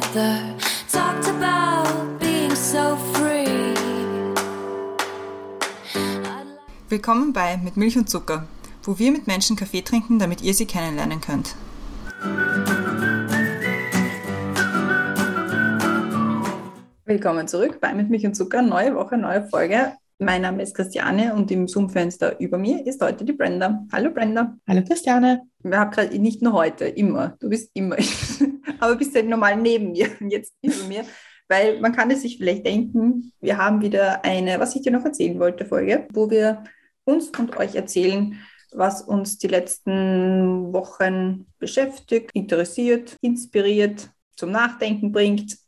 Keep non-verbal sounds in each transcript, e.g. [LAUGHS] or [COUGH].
together. Talked about being so free. Willkommen bei Mit Milch und Zucker, wo wir mit Menschen Kaffee trinken, damit ihr sie kennenlernen könnt. Willkommen zurück bei Mit Milch und Zucker, neue Woche, neue Folge. Mein Name ist Christiane und im Zoom-Fenster über mir ist heute die Brenda. Hallo Brenda. Hallo Christiane. Wir haben gerade nicht nur heute, immer. Du bist immer, [LAUGHS] aber bist halt normal neben mir und jetzt über mir. Weil man kann es sich vielleicht denken, wir haben wieder eine, was ich dir noch erzählen wollte, Folge, wo wir uns und euch erzählen, was uns die letzten Wochen beschäftigt, interessiert, inspiriert, zum Nachdenken bringt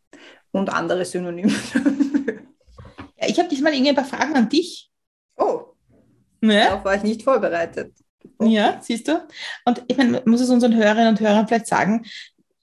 und andere Synonyme. [LAUGHS] Ja, ich habe diesmal irgendwie ein paar Fragen an dich. oh, Ne? darauf war ich nicht vorbereitet. Ja, siehst du? Und ich meine, muss es unseren Hörerinnen und Hörern vielleicht sagen,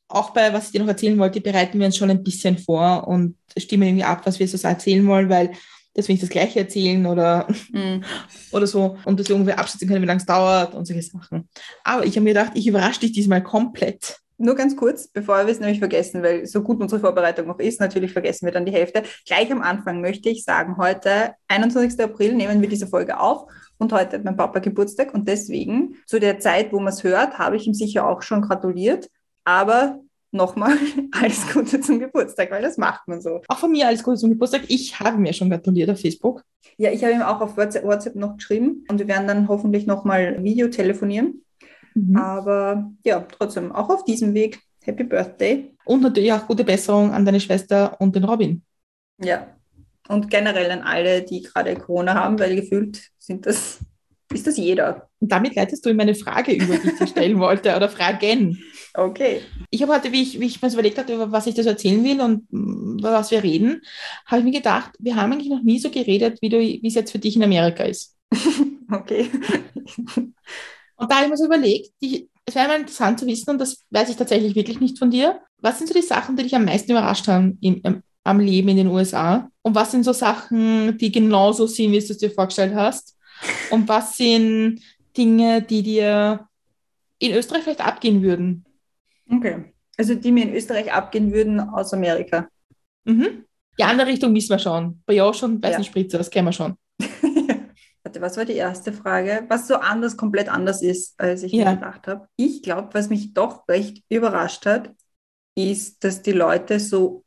auch bei, was ich dir noch erzählen wollte, bereiten wir uns schon ein bisschen vor und stimmen irgendwie ab, was wir so erzählen wollen, weil das will ich das Gleiche erzählen oder, Mhm. [LAUGHS] oder so und dass wir irgendwie abschätzen können, wie lange es dauert und solche Sachen. Aber ich habe mir gedacht, ich überrasche dich diesmal komplett. Nur ganz kurz, bevor wir es nämlich vergessen, weil so gut unsere Vorbereitung noch ist, natürlich vergessen wir dann die Hälfte. Gleich am Anfang möchte ich sagen, heute, 21. April, nehmen wir diese Folge auf und heute hat mein Papa Geburtstag und deswegen, zu der Zeit, wo man es hört, habe ich ihm sicher auch schon gratuliert, aber nochmal [LAUGHS] alles Gute zum Geburtstag, weil das macht man so. Auch von mir alles Gute zum Geburtstag. Ich habe mir schon gratuliert auf Facebook. Ja, ich habe ihm auch auf WhatsApp, noch geschrieben und wir werden dann hoffentlich nochmal Video telefonieren, Mhm. aber ja, trotzdem, auch auf diesem Weg, Happy Birthday. Und natürlich auch gute Besserung an deine Schwester und den Robin. Ja, und generell an alle, die gerade Corona haben, weil gefühlt sind das, ist das jeder. Und damit leitest du in meine Frage über, die ich dir stellen wollte, oder Fragen. Okay. Ich habe heute, wie ich, wie ich mir so überlegt hatte, über was ich das erzählen will und über was wir reden, habe ich mir gedacht, wir haben eigentlich noch nie so geredet, wie, du, wie es jetzt für dich in Amerika ist. [LAUGHS] Okay. Und da habe ich mir so überlegt, die, es wäre mal interessant zu wissen, und das weiß ich tatsächlich wirklich nicht von dir, was sind so die Sachen, die dich am meisten überrascht haben im, am- am Leben in den USA? Und was sind so Sachen, die genauso sind, wie du es dir vorgestellt hast? Und was sind Dinge, die dir in Österreich vielleicht abgehen würden? Okay. Also die mir in Österreich abgehen würden aus Amerika. Mhm. Die andere Richtung wissen wir schon. Bei ja schon, weißen Ja. Spritzer, das kennen wir schon. Warte, was war die erste Frage? Was so anders, komplett anders ist, als ich Ja. mir gedacht habe. Ich glaube, was mich doch recht überrascht hat, ist, dass die Leute so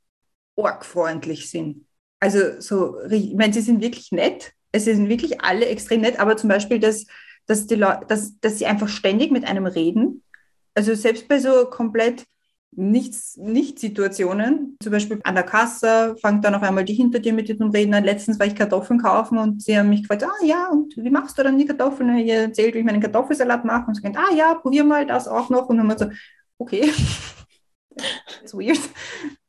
orgfreundlich sind. Also so, ich meine, sie sind wirklich nett. Es sind wirklich alle extrem nett, aber zum Beispiel, dass, dass, die Leute, dass, dass sie einfach ständig mit einem reden. Also selbst bei so komplett nichts, Nicht-Situationen, zum Beispiel an der Kasse, fängt dann auf einmal die hinter dir mit dem Reden an. Letztens war ich Kartoffeln kaufen und sie haben mich gefragt, ah ja, und wie machst du dann die Kartoffeln? Und ich erzählt, wie ich meinen Kartoffelsalat mache und sie gesagt, ah ja, probier mal das auch noch. Und dann haben wir so, okay. [LAUGHS] That's weird.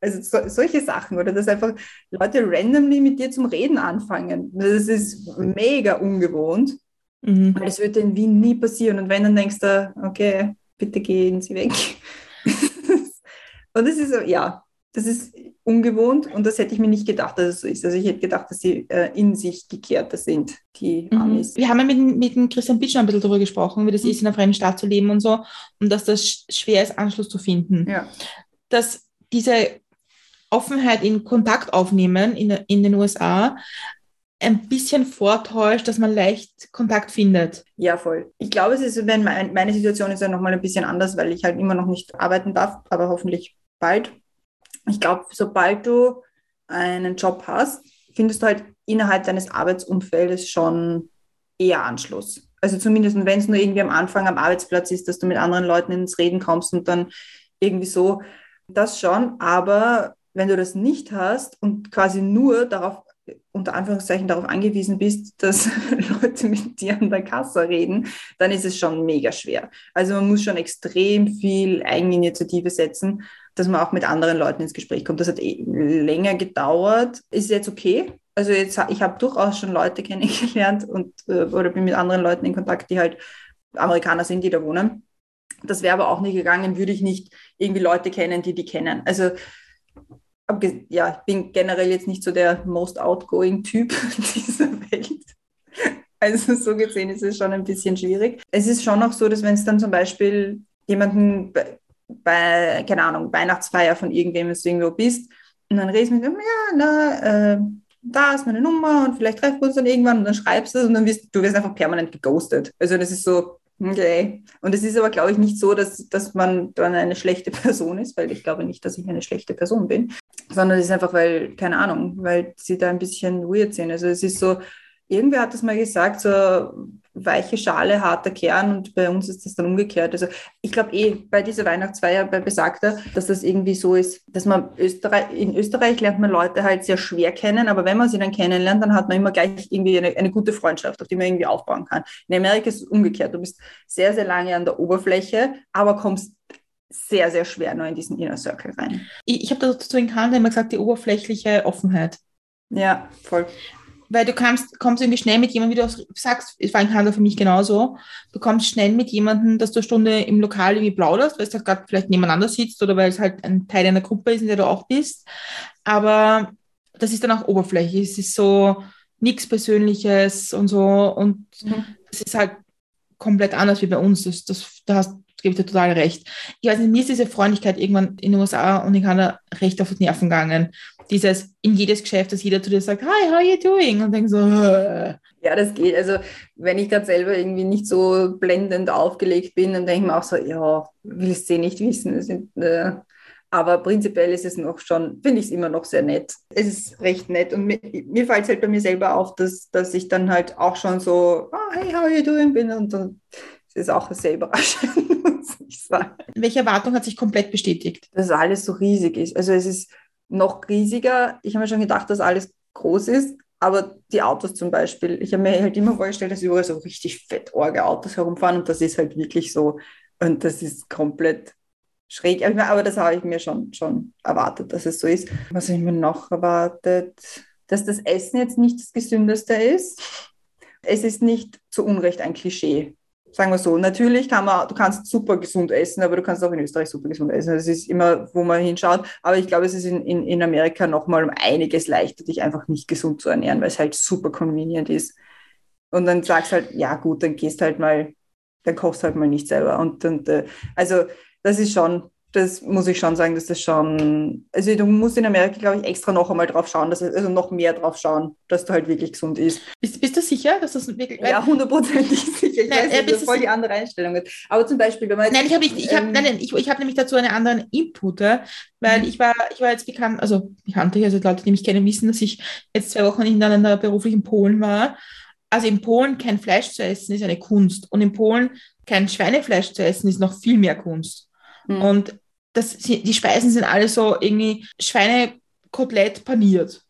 Also so, solche Sachen oder dass einfach Leute randomly mit dir zum Reden anfangen. Das ist mega ungewohnt. Mhm. Weil das würde in Wien nie passieren. Und wenn, dann denkst du, okay, bitte gehen Sie weg. Und das ist ja, das ist ungewohnt und das hätte ich mir nicht gedacht, dass es so ist. Also ich hätte gedacht, dass sie äh, in sich gekehrter sind, die Mhm. Amis. Wir haben ja mit, mit dem Christian Bitsch ein bisschen darüber gesprochen, wie das Mhm. ist, in einer fremden Stadt zu leben und so, und dass das sch- schwer ist, Anschluss zu finden. Ja. Dass diese Offenheit in Kontakt aufnehmen in, in den USA ein bisschen vortäuscht, dass man leicht Kontakt findet. ja, voll. Ich glaube, es ist, wenn mein, meine Situation ist ja nochmal ein bisschen anders, weil ich halt immer noch nicht arbeiten darf, aber hoffentlich bald. Ich glaube, sobald du einen Job hast, findest du halt innerhalb deines Arbeitsumfeldes schon eher Anschluss. Also zumindest, wenn es nur irgendwie am Anfang am Arbeitsplatz ist, dass du mit anderen Leuten ins Reden kommst und dann irgendwie so, das schon. Aber wenn du das nicht hast und quasi nur darauf, unter Anführungszeichen darauf angewiesen bist, dass [LAUGHS] Leute mit dir an der Kasse reden, dann ist es schon mega schwer. Also man muss schon extrem viel Eigeninitiative setzen, dass man auch mit anderen Leuten ins Gespräch kommt. Das hat eh länger gedauert. Ist jetzt okay. Also jetzt, ich habe durchaus schon Leute [LAUGHS] kennengelernt und äh, oder bin mit anderen Leuten in Kontakt, die halt Amerikaner sind, die da wohnen. Das wäre aber auch nicht gegangen, würde ich nicht irgendwie Leute kennen, die die kennen. Also ja, ich bin generell jetzt nicht so der most outgoing Typ [LAUGHS] dieser Welt. Also so gesehen ist es schon ein bisschen schwierig. Es ist schon auch so, dass wenn es dann zum Beispiel jemanden, bei, keine Ahnung, Weihnachtsfeier von irgendwem, wenn du irgendwo bist. Und dann redest du mit ihm, ja, na, äh, da ist meine Nummer und vielleicht treffen wir uns dann irgendwann und dann schreibst du es und dann wirst du wirst einfach permanent geghostet. Also das ist so, okay. Und es ist aber, glaube ich, nicht so, dass, dass man dann eine schlechte [LAUGHS] Person ist, weil ich glaube nicht, dass ich eine schlechte Person bin, sondern es ist einfach, weil, keine Ahnung, weil sie da ein bisschen weird sind. Also es ist so, irgendwer hat das mal gesagt, so weiche Schale, harter Kern und bei uns ist das dann umgekehrt. Also ich glaube eh bei dieser Weihnachtsfeier bei Besagter, dass das irgendwie so ist, dass man Österreich, in Österreich lernt man Leute halt sehr schwer kennen, aber wenn man sie dann kennenlernt, dann hat man immer gleich irgendwie eine, eine gute Freundschaft, auf die man irgendwie aufbauen kann. In Amerika ist es umgekehrt. Du bist sehr, sehr lange an der Oberfläche, aber kommst sehr, sehr schwer nur in diesen Inner Circle rein. Ich, ich habe dazu in Kanada immer gesagt, die oberflächliche Offenheit. Ja, voll weil du kommst, kommst irgendwie schnell mit jemandem, wie du sagst, es war in Kanada für mich genauso, du kommst schnell mit jemandem, dass du eine Stunde im Lokal irgendwie plauderst, weil es halt gerade vielleicht nebeneinander sitzt oder weil es halt ein Teil einer Gruppe ist, in der du auch bist. Aber das ist dann auch Oberfläche. Es ist so nichts Persönliches und so. Und mhm. es ist halt komplett anders wie bei uns. Das, das, da hast gebe ich dir total recht. Ich weiß nicht, mir ist diese Freundlichkeit irgendwann in den USA und in Kanada recht auf die Nerven gegangen. Dieses in jedes Geschäft, dass jeder zu dir sagt, hi, how are you doing? Und denk so, Hö. Ja, das geht. Also, wenn ich gerade selber irgendwie nicht so blendend aufgelegt bin, dann denke ich mir auch so, ja, willst du eh nicht wissen. Sind, äh, aber prinzipiell ist es noch schon, finde ich es immer noch sehr nett. Es ist recht nett und mir, mir fällt es halt bei mir selber auf, dass, dass ich dann halt auch schon so, oh, hey, how are you doing bin und dann ist auch sehr überraschend, [LAUGHS] muss ich sagen. Welche Erwartung hat sich komplett bestätigt? Dass alles so riesig ist. Also es ist noch riesiger. Ich habe mir schon gedacht, dass alles groß ist, aber die Autos zum Beispiel, ich habe mir halt immer vorgestellt, dass überall so richtig fett orge Autos herumfahren und das ist halt wirklich so. Und das ist komplett schräg. Aber das habe ich mir schon, schon erwartet, dass es so ist. Was habe ich mir noch erwartet? Dass das Essen jetzt nicht das Gesündeste ist. Es ist nicht zu Unrecht ein Klischee sagen wir so, natürlich kann man, du kannst super gesund essen, aber du kannst auch in Österreich super gesund essen. Das ist immer, wo man hinschaut. Aber ich glaube, es ist in, in, in Amerika nochmal um einiges leichter, dich einfach nicht gesund zu ernähren, weil es halt super convenient ist. Und dann sagst halt, ja gut, dann gehst halt mal, dann kochst halt mal nicht selber. Und, und äh, also das ist schon, das muss ich schon sagen, dass das schon, also du musst in Amerika, glaube ich, extra noch einmal drauf schauen, dass, also noch mehr drauf schauen, dass du halt wirklich gesund isst. Bist, bist du sicher, dass das wirklich... Ja, hundertprozentig [LAUGHS] sicher. Ich nein, weiß, das ist voll die andere Einstellung. Aber zum Beispiel, wenn man jetzt, Nein, ich habe ich hab, ähm, nein, ich, ich hab nämlich dazu einen anderen Input, weil mhm. ich war, ich war jetzt bekannt, also bekannte, also Leute, die mich kennen, wissen, dass ich jetzt zwei Wochen in einer beruflichen Polen war. Also in Polen kein Fleisch zu essen ist eine Kunst und in Polen kein Schweinefleisch zu essen ist noch viel mehr Kunst. Mhm. Und das, die Speisen sind alle so irgendwie Schweinekotelett paniert.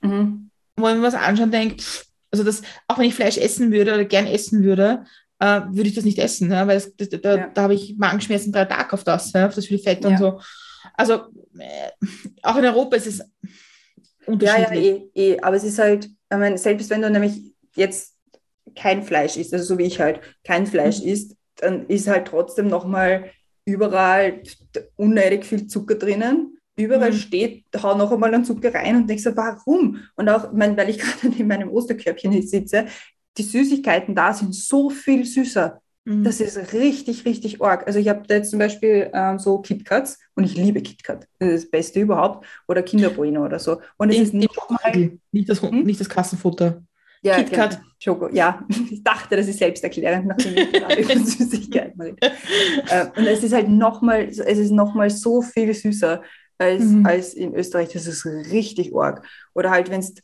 Mhm. Wo man was anschauen denkt, also das, auch wenn ich Fleisch essen würde oder gern essen würde, äh, würde ich das nicht essen, ja, weil das, das, da, ja. da habe ich Magenschmerzen drei Tage auf das, ja, auf das viele Fett ja. und so. Also äh, auch in Europa ist es unterschiedlich. Ja, ja, eh, eh. aber es ist halt, ich meine, selbst wenn du nämlich jetzt kein Fleisch isst, also so wie ich halt kein Fleisch mhm. isst, dann ist halt trotzdem nochmal überall unnötig viel Zucker drinnen. Überall mhm. steht, hau noch einmal einen Zucker rein und denkst so, warum? Und auch, mein, weil ich [LAUGHS] gerade in meinem Osterkörbchen sitze, die Süßigkeiten da sind so viel süßer. Mhm. Das ist richtig, richtig arg. Also ich habe da jetzt zum Beispiel ähm, so KitKats und ich liebe KitKat. Das ist das Beste überhaupt. Oder Kinderbueno oder so. Und es ist nicht, nicht, das, hm? nicht das Kassenfutter. Ja, KitKat. Genau. Ja, [LAUGHS] ich dachte, das ist selbsterklärend, nachdem ich gerade über [LAUGHS] Süßigkeiten rede. Äh, und es ist halt nochmal, es ist nochmal so viel süßer als, mhm. als in Österreich. Das ist richtig arg. Oder halt, wenn es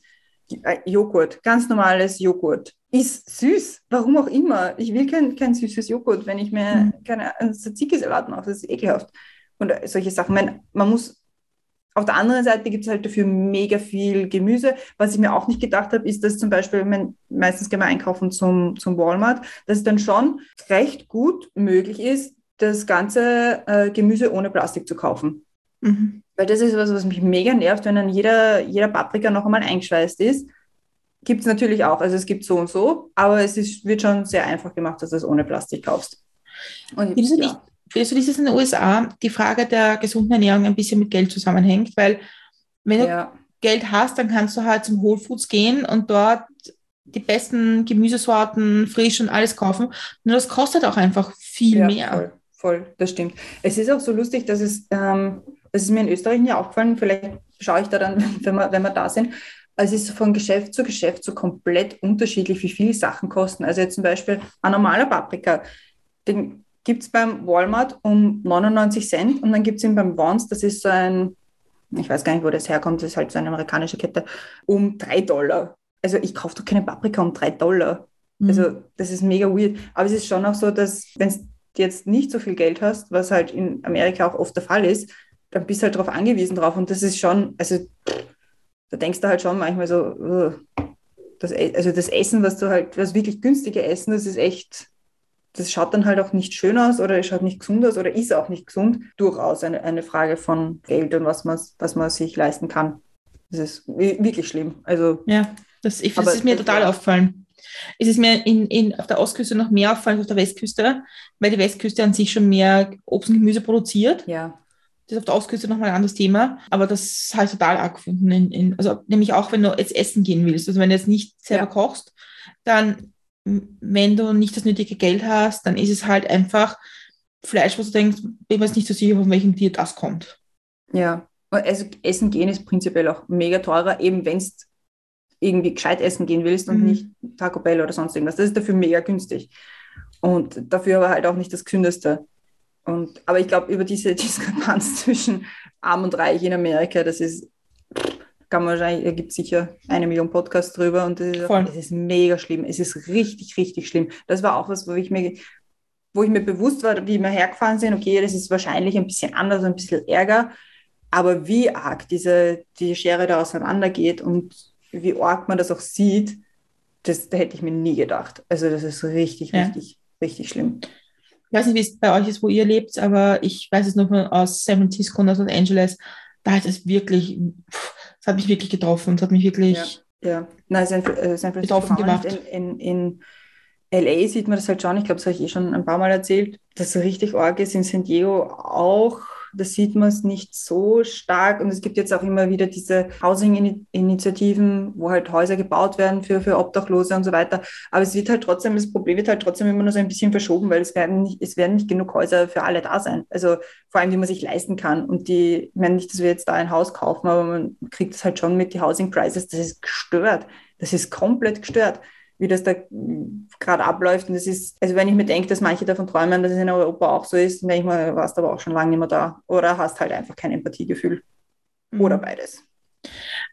äh, Joghurt, ganz normales Joghurt, ist süß, warum auch immer. Ich will kein, kein süßes Joghurt, wenn ich mir mhm. keine Tzatziki-Salat mache, das ist ekelhaft. Und solche Sachen. Man, man muss auf der anderen Seite gibt es halt dafür mega viel Gemüse. Was ich mir auch nicht gedacht habe, ist, dass zum Beispiel, wenn, meistens gehen wir einkaufen zum, zum Walmart, dass es dann schon recht gut möglich ist, das ganze äh, Gemüse ohne Plastik zu kaufen. Mhm. Weil das ist was, was mich mega nervt, wenn dann jeder, jeder Paprika noch einmal eingeschweißt ist. Gibt es natürlich auch. Also es gibt so und so, aber es ist, wird schon sehr einfach gemacht, dass du es ohne Plastik kaufst. Und, Findest nicht, du, dass es in den USA die Frage der gesunden Ernährung ein bisschen mit Geld zusammenhängt? Weil wenn ja. du Geld hast, dann kannst du halt zum Whole Foods gehen und dort die besten Gemüsesorten frisch und alles kaufen. Nur das kostet auch einfach viel ja, mehr. Voll, voll, das stimmt. Es ist auch so lustig, dass es, ähm, das ist mir in Österreich nie aufgefallen, vielleicht schaue ich da dann, [LAUGHS] wenn wir, wenn wir da sind. Also es ist von Geschäft zu Geschäft so komplett unterschiedlich, wie viel Sachen kosten. Also jetzt zum Beispiel ein normaler Paprika, den gibt es beim Walmart um 99 Cent und dann gibt es ihn beim Vons, das ist so ein, ich weiß gar nicht, wo das herkommt, das ist halt so eine amerikanische Kette, um 3 Dollar. Also ich kaufe doch keine Paprika um 3 Dollar. Mhm. Also das ist mega weird. Aber es ist schon auch so, dass wenn du jetzt nicht so viel Geld hast, was halt in Amerika auch oft der Fall ist, dann bist du halt darauf angewiesen drauf. Und das ist schon, also da denkst du halt schon manchmal so, das, E- also das Essen, was du halt, das wirklich günstige Essen, das ist echt, das schaut dann halt auch nicht schön aus oder es schaut nicht gesund aus oder ist auch nicht gesund. Durchaus eine, eine Frage von Geld und was man, was man sich leisten kann. Das ist wi- wirklich schlimm. Also Ja, das, ich, das ist mir das total war- aufgefallen. Es ist mir in, in, auf der Ostküste noch mehr auffallend als auf der Westküste, weil die Westküste an sich schon mehr Obst und Gemüse produziert. ja, Das ist auf der Ostküste nochmal ein anderes Thema, aber das habe ich total arg gefunden. In, in, also nämlich auch, wenn du jetzt essen gehen willst. Also wenn du jetzt nicht selber Ja. kochst, dann, wenn du nicht das nötige Geld hast, dann ist es halt einfach Fleisch, wo du denkst, bin mir jetzt nicht so sicher, von welchem Tier das kommt. ja. Also Essen gehen ist prinzipiell auch mega teurer, eben wenn du irgendwie gescheit essen gehen willst und Mhm. nicht Taco Bell oder sonst irgendwas. Das ist dafür mega günstig. Und dafür aber halt auch nicht das Gesündeste. Und, aber ich glaube, über diese [LAUGHS] Diskrepanz zwischen Arm und Reich in Amerika, das ist, kann man wahrscheinlich, da gibt es sicher eine Million Podcasts drüber und das ist, es ist mega schlimm. Es ist richtig, richtig schlimm. Das war auch was, wo ich mir, wo ich mir bewusst war, wie wir hergefahren sind, okay, das ist wahrscheinlich ein bisschen anders, ein bisschen Ärger, aber wie arg diese, die Schere da auseinandergeht und wie arg man das auch sieht, das, da hätte ich mir nie gedacht. Also das ist richtig, Ja. richtig, richtig schlimm. Ich weiß nicht, wie es bei euch ist, wo ihr lebt, aber ich weiß es noch mal aus San Francisco und aus Los Angeles. Da ist es wirklich, pff, es hat mich wirklich getroffen. Es hat mich wirklich, Ja. Ja, nein, San, äh, San Francisco gemacht. In, in, in LA sieht man das halt schon, ich glaube, das habe ich eh schon ein paar Mal erzählt, dass so richtig arg ist. In San Diego auch, da sieht man es nicht so stark. Und es gibt jetzt auch immer wieder diese Housing-Initiativen, wo halt Häuser gebaut werden für, für Obdachlose und so weiter. Aber es wird halt trotzdem, das Problem wird halt trotzdem immer nur so ein bisschen verschoben, weil es werden nicht, es werden nicht genug Häuser für alle da sein. Also vor allem, die man sich leisten kann. Und die, ich meine nicht, dass wir jetzt da ein Haus kaufen, aber man kriegt es halt schon mit, die Housing Prices, das ist gestört. Das ist komplett gestört, wie das da gerade abläuft. Und das ist, also wenn ich mir denke, dass manche davon träumen, dass es in Europa auch so ist, dann denke ich mal, warst aber auch schon lange nicht mehr da. Oder hast halt einfach kein Empathiegefühl. Oder beides.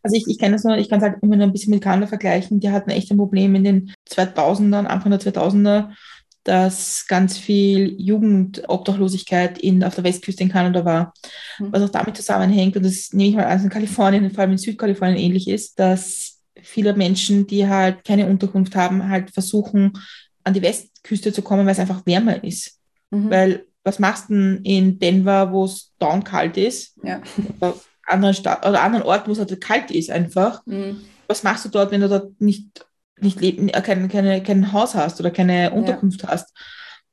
Also ich, ich kenne das nur, ich kann es halt immer nur ein bisschen mit Kanada vergleichen. Die hatten echt ein Problem in den 2000ern, Anfang der 2000er, dass ganz viel Jugendobdachlosigkeit in, auf der Westküste in Kanada war. Mhm. Was auch damit zusammenhängt, und das nehme ich mal an, in Kalifornien, vor allem in Südkalifornien ähnlich ist, dass viele Menschen, die halt keine Unterkunft haben, halt versuchen, an die Westküste zu kommen, weil es einfach wärmer ist. Mhm. Weil was machst du denn in Denver, wo es down kalt ist? Ja. Oder anderen Stadt oder anderen Orten, wo es halt kalt ist einfach. Mhm. Was machst du dort, wenn du dort nicht, nicht leben, äh, kein, keine, kein Haus hast oder keine Unterkunft hast?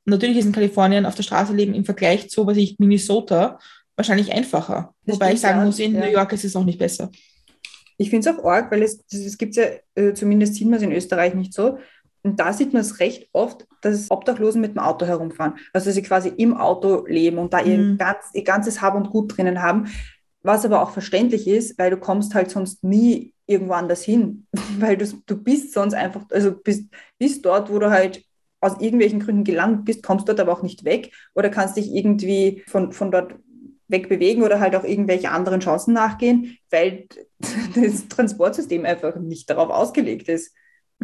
Und natürlich ist in Kalifornien auf der Straße leben im Vergleich zu, was ich, Minnesota wahrscheinlich einfacher. Das Wobei ich sagen ja. muss, in Ja. New York ist es auch nicht besser. Ich finde es auch arg, weil es, es gibt ja, äh, zumindest sieht man es in Österreich nicht so. Und da sieht man es recht oft, dass Obdachlosen mit dem Auto herumfahren. Also dass sie quasi im Auto leben und da ihr, Mhm. ganz, ihr ganzes Hab und Gut drinnen haben. Was aber auch verständlich ist, weil du kommst halt sonst nie irgendwo anders hin. [LAUGHS] Weil du, du bist sonst einfach, also bist, bist dort, wo du halt aus irgendwelchen Gründen gelandet bist, kommst dort aber auch nicht weg oder kannst dich irgendwie von, von dort wegbewegen oder halt auch irgendwelche anderen Chancen nachgehen, weil [LAUGHS] das Transportsystem einfach nicht darauf ausgelegt ist.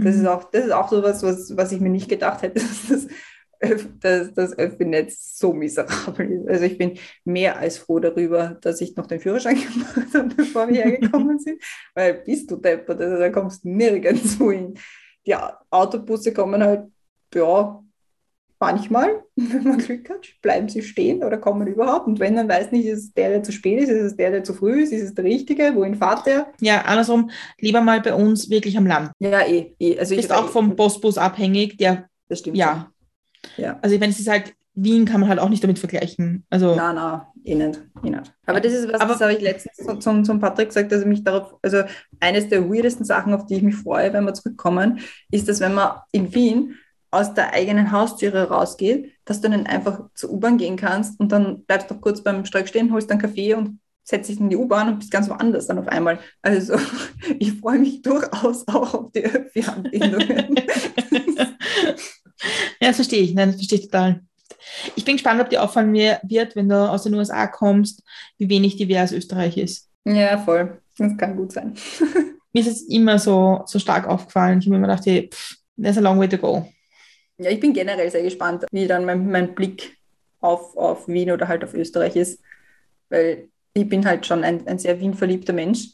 Das Mhm. ist auch, das ist auch so was, was, ich mir nicht gedacht hätte, [LAUGHS] dass das, dass das Öffi-Netz so miserabel ist. Also ich bin mehr als froh darüber, dass ich noch den Führerschein [LAUGHS] gemacht habe, bevor wir hergekommen sind, weil bist du deppert, also da kommst du nirgendwo hin. Die Autobusse kommen halt, ja, manchmal, [LAUGHS] wenn man Glück hat, bleiben sie stehen oder kommen überhaupt. Und wenn, dann weiß nicht, ist es der, der zu spät ist, ist es der, der zu früh ist, ist es der Richtige, wohin fahrt der? Ja, andersrum, lieber mal bei uns wirklich am Land. Ja, eh, eh. Also Ist auch vom Postbus abhängig, der, Das stimmt. ja. schon. Ja. Also wenn es ist halt, Wien kann man halt auch nicht damit vergleichen. Also Nein, nein, eh nicht. Eh nicht. Aber das ist was, Aber- das habe ich letztens zum, zum, zum Patrick gesagt, dass er mich darauf, also eines der weirdesten Sachen, auf die ich mich freue, wenn wir zurückkommen, ist, dass wenn man in Wien aus der eigenen Haustüre rausgeht, dass du dann einfach zur U-Bahn gehen kannst und dann bleibst du kurz beim Streik stehen, holst dann Kaffee und setzt dich in die U-Bahn und bist ganz woanders dann auf einmal. Also [LAUGHS] ich freue mich durchaus auch auf die Öffi-Anbindungen. [LAUGHS] ja, das verstehe ich. Nein, das verstehe ich total. Ich bin gespannt, ob dir auffallen wird, wenn du aus den USA kommst, wie wenig divers Österreich ist. Ja, voll. Das kann gut sein. [LAUGHS] Mir ist es immer so, so stark aufgefallen. Ich habe mir immer gedacht, hey, pff, there's a long way to go. Ja, ich bin generell sehr gespannt, wie dann mein, mein Blick auf, auf Wien oder halt auf Österreich ist, weil ich bin halt schon ein, ein sehr Wien-verliebter Mensch.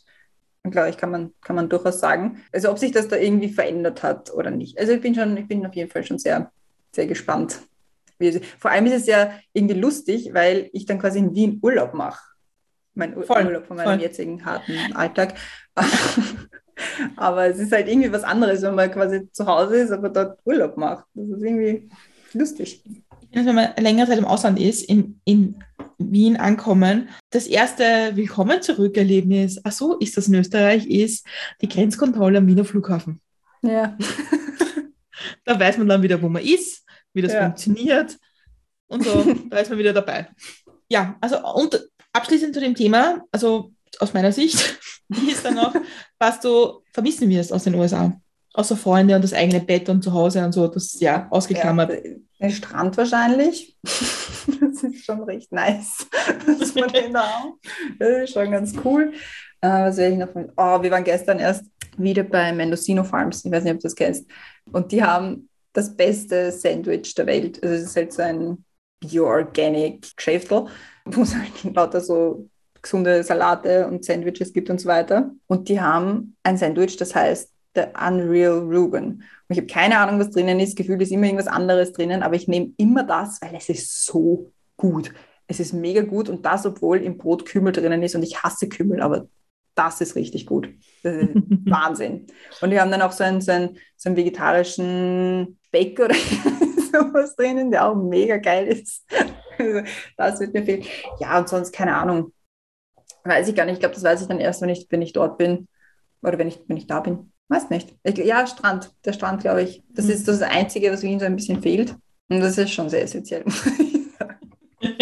Und glaube ich, kann man, kann man durchaus sagen. Also ob sich das da irgendwie verändert hat oder nicht. Also ich bin schon, ich bin auf jeden Fall schon sehr, sehr gespannt. Vor allem ist es ja irgendwie lustig, weil ich dann quasi in Wien Urlaub mache. Mein voll, Urlaub von meinem voll. jetzigen harten Alltag. [LAUGHS] aber es ist halt irgendwie was anderes, wenn man quasi zu Hause ist, aber dort Urlaub macht. Das ist irgendwie lustig. Wenn man länger Zeit im Ausland ist, in, in Wien ankommen, das erste Willkommen zurück Erlebnis, ach so, ist das in Österreich, ist die Grenzkontrolle am Wiener Flughafen. Ja. [LAUGHS] da weiß man dann wieder, wo man ist, wie das ja. funktioniert und so, [LAUGHS] da ist man wieder dabei. Ja, also und abschließend zu dem Thema, also aus meiner Sicht, [LAUGHS] wie ist dann noch, was du vermissen wirst aus den USA? Außer Freunde und das eigene Bett und zu Hause und so, das ist ja ausgeklammert. Ja, der Strand wahrscheinlich. [LAUGHS] das ist schon recht nice. Das, von den das ist schon ganz cool. Äh, was werde ich noch? Oh, wir waren gestern erst wieder bei Mendocino Farms. Ich weiß nicht, ob du das kennst. Und die haben das beste Sandwich der Welt. Also es ist halt so ein Bio-Organic Geschäftel, wo es halt lauter so gesunde Salate und Sandwiches gibt und so weiter. Und die haben ein Sandwich, das heißt The Unreal Reuben. Und ich habe keine Ahnung, was drinnen ist. Gefühlt ist immer irgendwas anderes drinnen, aber ich nehme immer das, weil es ist so gut. Es ist mega gut und das, obwohl im Brot Kümmel drinnen ist und ich hasse Kümmel, aber das ist richtig gut. Ist [LAUGHS] Wahnsinn. Und wir haben dann auch so einen, so einen, so einen vegetarischen Speck oder [LAUGHS] sowas drinnen, der auch mega geil ist. [LAUGHS] Also, das wird mir fehlen. Ja, und sonst keine Ahnung. Weiß ich gar nicht. Ich glaube, das weiß ich dann erst, wenn ich, wenn ich dort bin. Oder wenn ich, wenn ich da bin. Weiß nicht. Ich, ja, Strand. Der Strand, glaube ich. Das mhm. ist das Einzige, was Wien so ein bisschen fehlt. Und das ist schon sehr essentiell. [LAUGHS]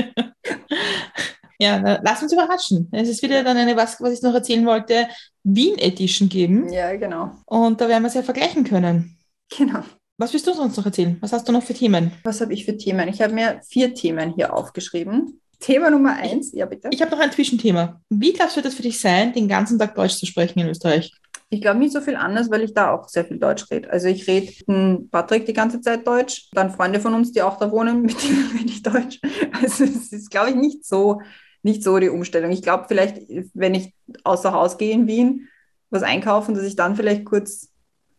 ja, lass uns überraschen. Es ist wieder dann eine, was, was ich noch erzählen wollte, Wien Edition geben. Ja, genau. Und da werden wir es ja vergleichen können. Genau. Was willst du sonst noch erzählen? Was hast du noch für Themen? Was habe ich für Themen? Ich habe mir vier Themen hier aufgeschrieben. Thema Nummer eins, ja bitte. Ich habe noch ein Zwischenthema. Wie glaubst du, wird das für dich sein, den ganzen Tag Deutsch zu sprechen in Österreich? Ich glaube nicht so viel anders, weil ich da auch sehr viel Deutsch rede. Also ich rede mit Patrick die ganze Zeit Deutsch, dann Freunde von uns, die auch da wohnen, [LAUGHS] mit denen rede ich Deutsch. Also es ist, glaube ich, nicht so, nicht so die Umstellung. Ich glaube vielleicht, wenn ich außer Haus gehe in Wien, was einkaufen, dass ich dann vielleicht kurz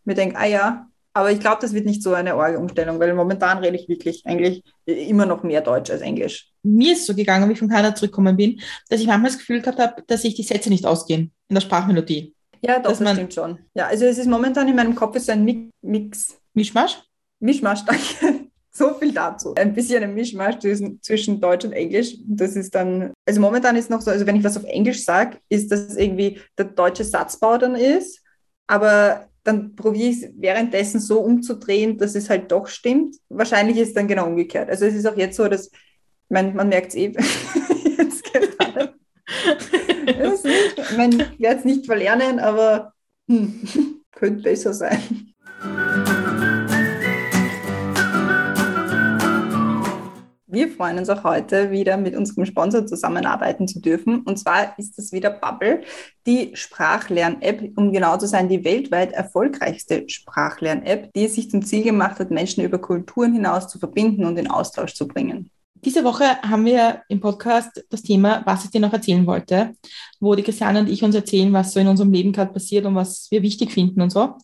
mir denke, ah ja, aber ich glaube, das wird nicht so eine Orge-Umstellung, weil momentan rede ich wirklich eigentlich immer noch mehr Deutsch als Englisch. Mir ist so gegangen, wie ich von Kanada zurückgekommen bin, dass ich manchmal das Gefühl gehabt habe, dass sich die Sätze nicht ausgehen in der Sprachmelodie. Ja, doch, das man, stimmt schon. Ja, also es ist momentan in meinem Kopf ist ein Mix. Mischmasch? Mischmasch, [LAUGHS] danke. So viel dazu. Ein bisschen ein Mischmasch zwischen, zwischen Deutsch und Englisch. Das ist dann, also momentan ist noch so, also wenn ich was auf Englisch sage, ist das irgendwie der deutsche Satzbau dann ist, aber dann probiere ich es währenddessen so umzudrehen, dass es halt doch stimmt. Wahrscheinlich ist es dann genau umgekehrt. Also es ist auch jetzt so, dass man, man merkt es eh [LAUGHS] jetzt gerade. man wird es nicht verlernen, aber hm, [LAUGHS] könnte besser sein. Wir freuen uns auch heute wieder mit unserem Sponsor zusammenarbeiten zu dürfen. Und zwar ist es wieder Bubble, die Sprachlern-App, um genau zu sein, die weltweit erfolgreichste Sprachlern-App, die es sich zum Ziel gemacht hat, Menschen über Kulturen hinaus zu verbinden und in Austausch zu bringen. Diese Woche haben wir im Podcast das Thema, was ich dir noch erzählen wollte, wo die Christiane und ich uns erzählen, was so in unserem Leben gerade passiert und was wir wichtig finden und so.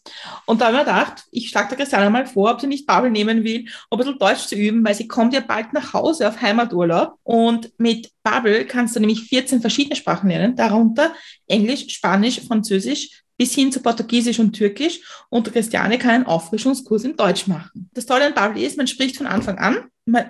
Und da haben wir gedacht, ich schlage der Christiane mal vor, ob sie nicht Babel nehmen will, um ein bisschen Deutsch zu üben, weil sie kommt ja bald nach Hause auf Heimaturlaub. Und mit Babel kannst du nämlich 14 verschiedene Sprachen lernen, darunter Englisch, Spanisch, Französisch, bis hin zu Portugiesisch und Türkisch und Christiane kann einen Auffrischungskurs in Deutsch machen. Das Tolle an Bubble ist, man spricht von Anfang an.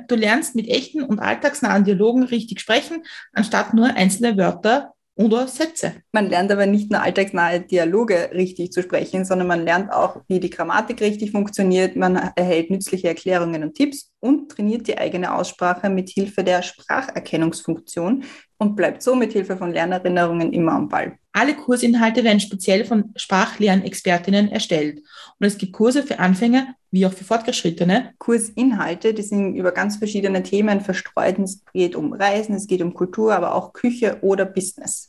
Du lernst mit echten und alltagsnahen Dialogen richtig sprechen, anstatt nur einzelne Wörter oder Sätze. Man lernt aber nicht nur alltagsnahe Dialoge richtig zu sprechen, sondern man lernt auch, wie die Grammatik richtig funktioniert. Man erhält nützliche Erklärungen und Tipps und trainiert die eigene Aussprache mit Hilfe der Spracherkennungsfunktion und bleibt so mit Hilfe von Lernerinnerungen immer am Ball. Alle Kursinhalte werden speziell von Sprachlernexpertinnen erstellt. Und es gibt Kurse für Anfänger wie auch für Fortgeschrittene. Kursinhalte, die sind über ganz verschiedene Themen verstreut. Es geht um Reisen, es geht um Kultur, aber auch Küche oder Business.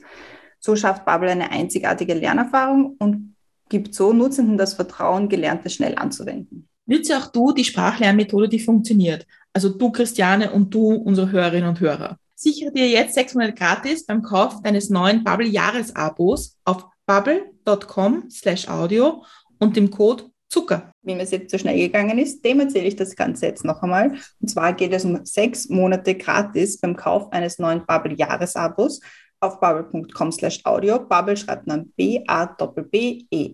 So schafft Bubble eine einzigartige Lernerfahrung und gibt so Nutzenden das Vertrauen, Gelerntes schnell anzuwenden. Nütze auch du die Sprachlernmethode, die funktioniert. Also du, Christiane, und du, unsere Hörerinnen und Hörer. Sichere dir jetzt sechs Monate gratis beim Kauf deines neuen Bubble-Jahresabos auf bubble.com slash audio und dem Code Zucker. Wie mir es jetzt so schnell gegangen ist, dem erzähle ich das Ganze jetzt noch einmal. Und zwar geht es um sechs Monate gratis beim Kauf eines neuen Bubble-Jahresabos auf bubble.com slash audio. Bubble schreibt man B-A-B-B-E-L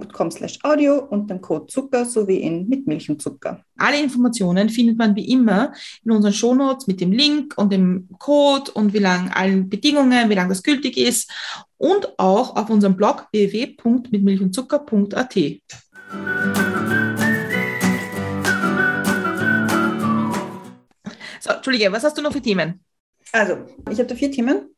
com slash audio und den Code Zucker sowie in mit Milch und Zucker. Alle Informationen findet man wie immer in unseren Shownotes mit dem Link und dem Code und wie lang allen Bedingungen, wie lange das gültig ist und auch auf unserem Blog www.mitmilchundzucker.at. So, Entschuldige, was hast du noch für Themen? Also, ich habe da vier Themen.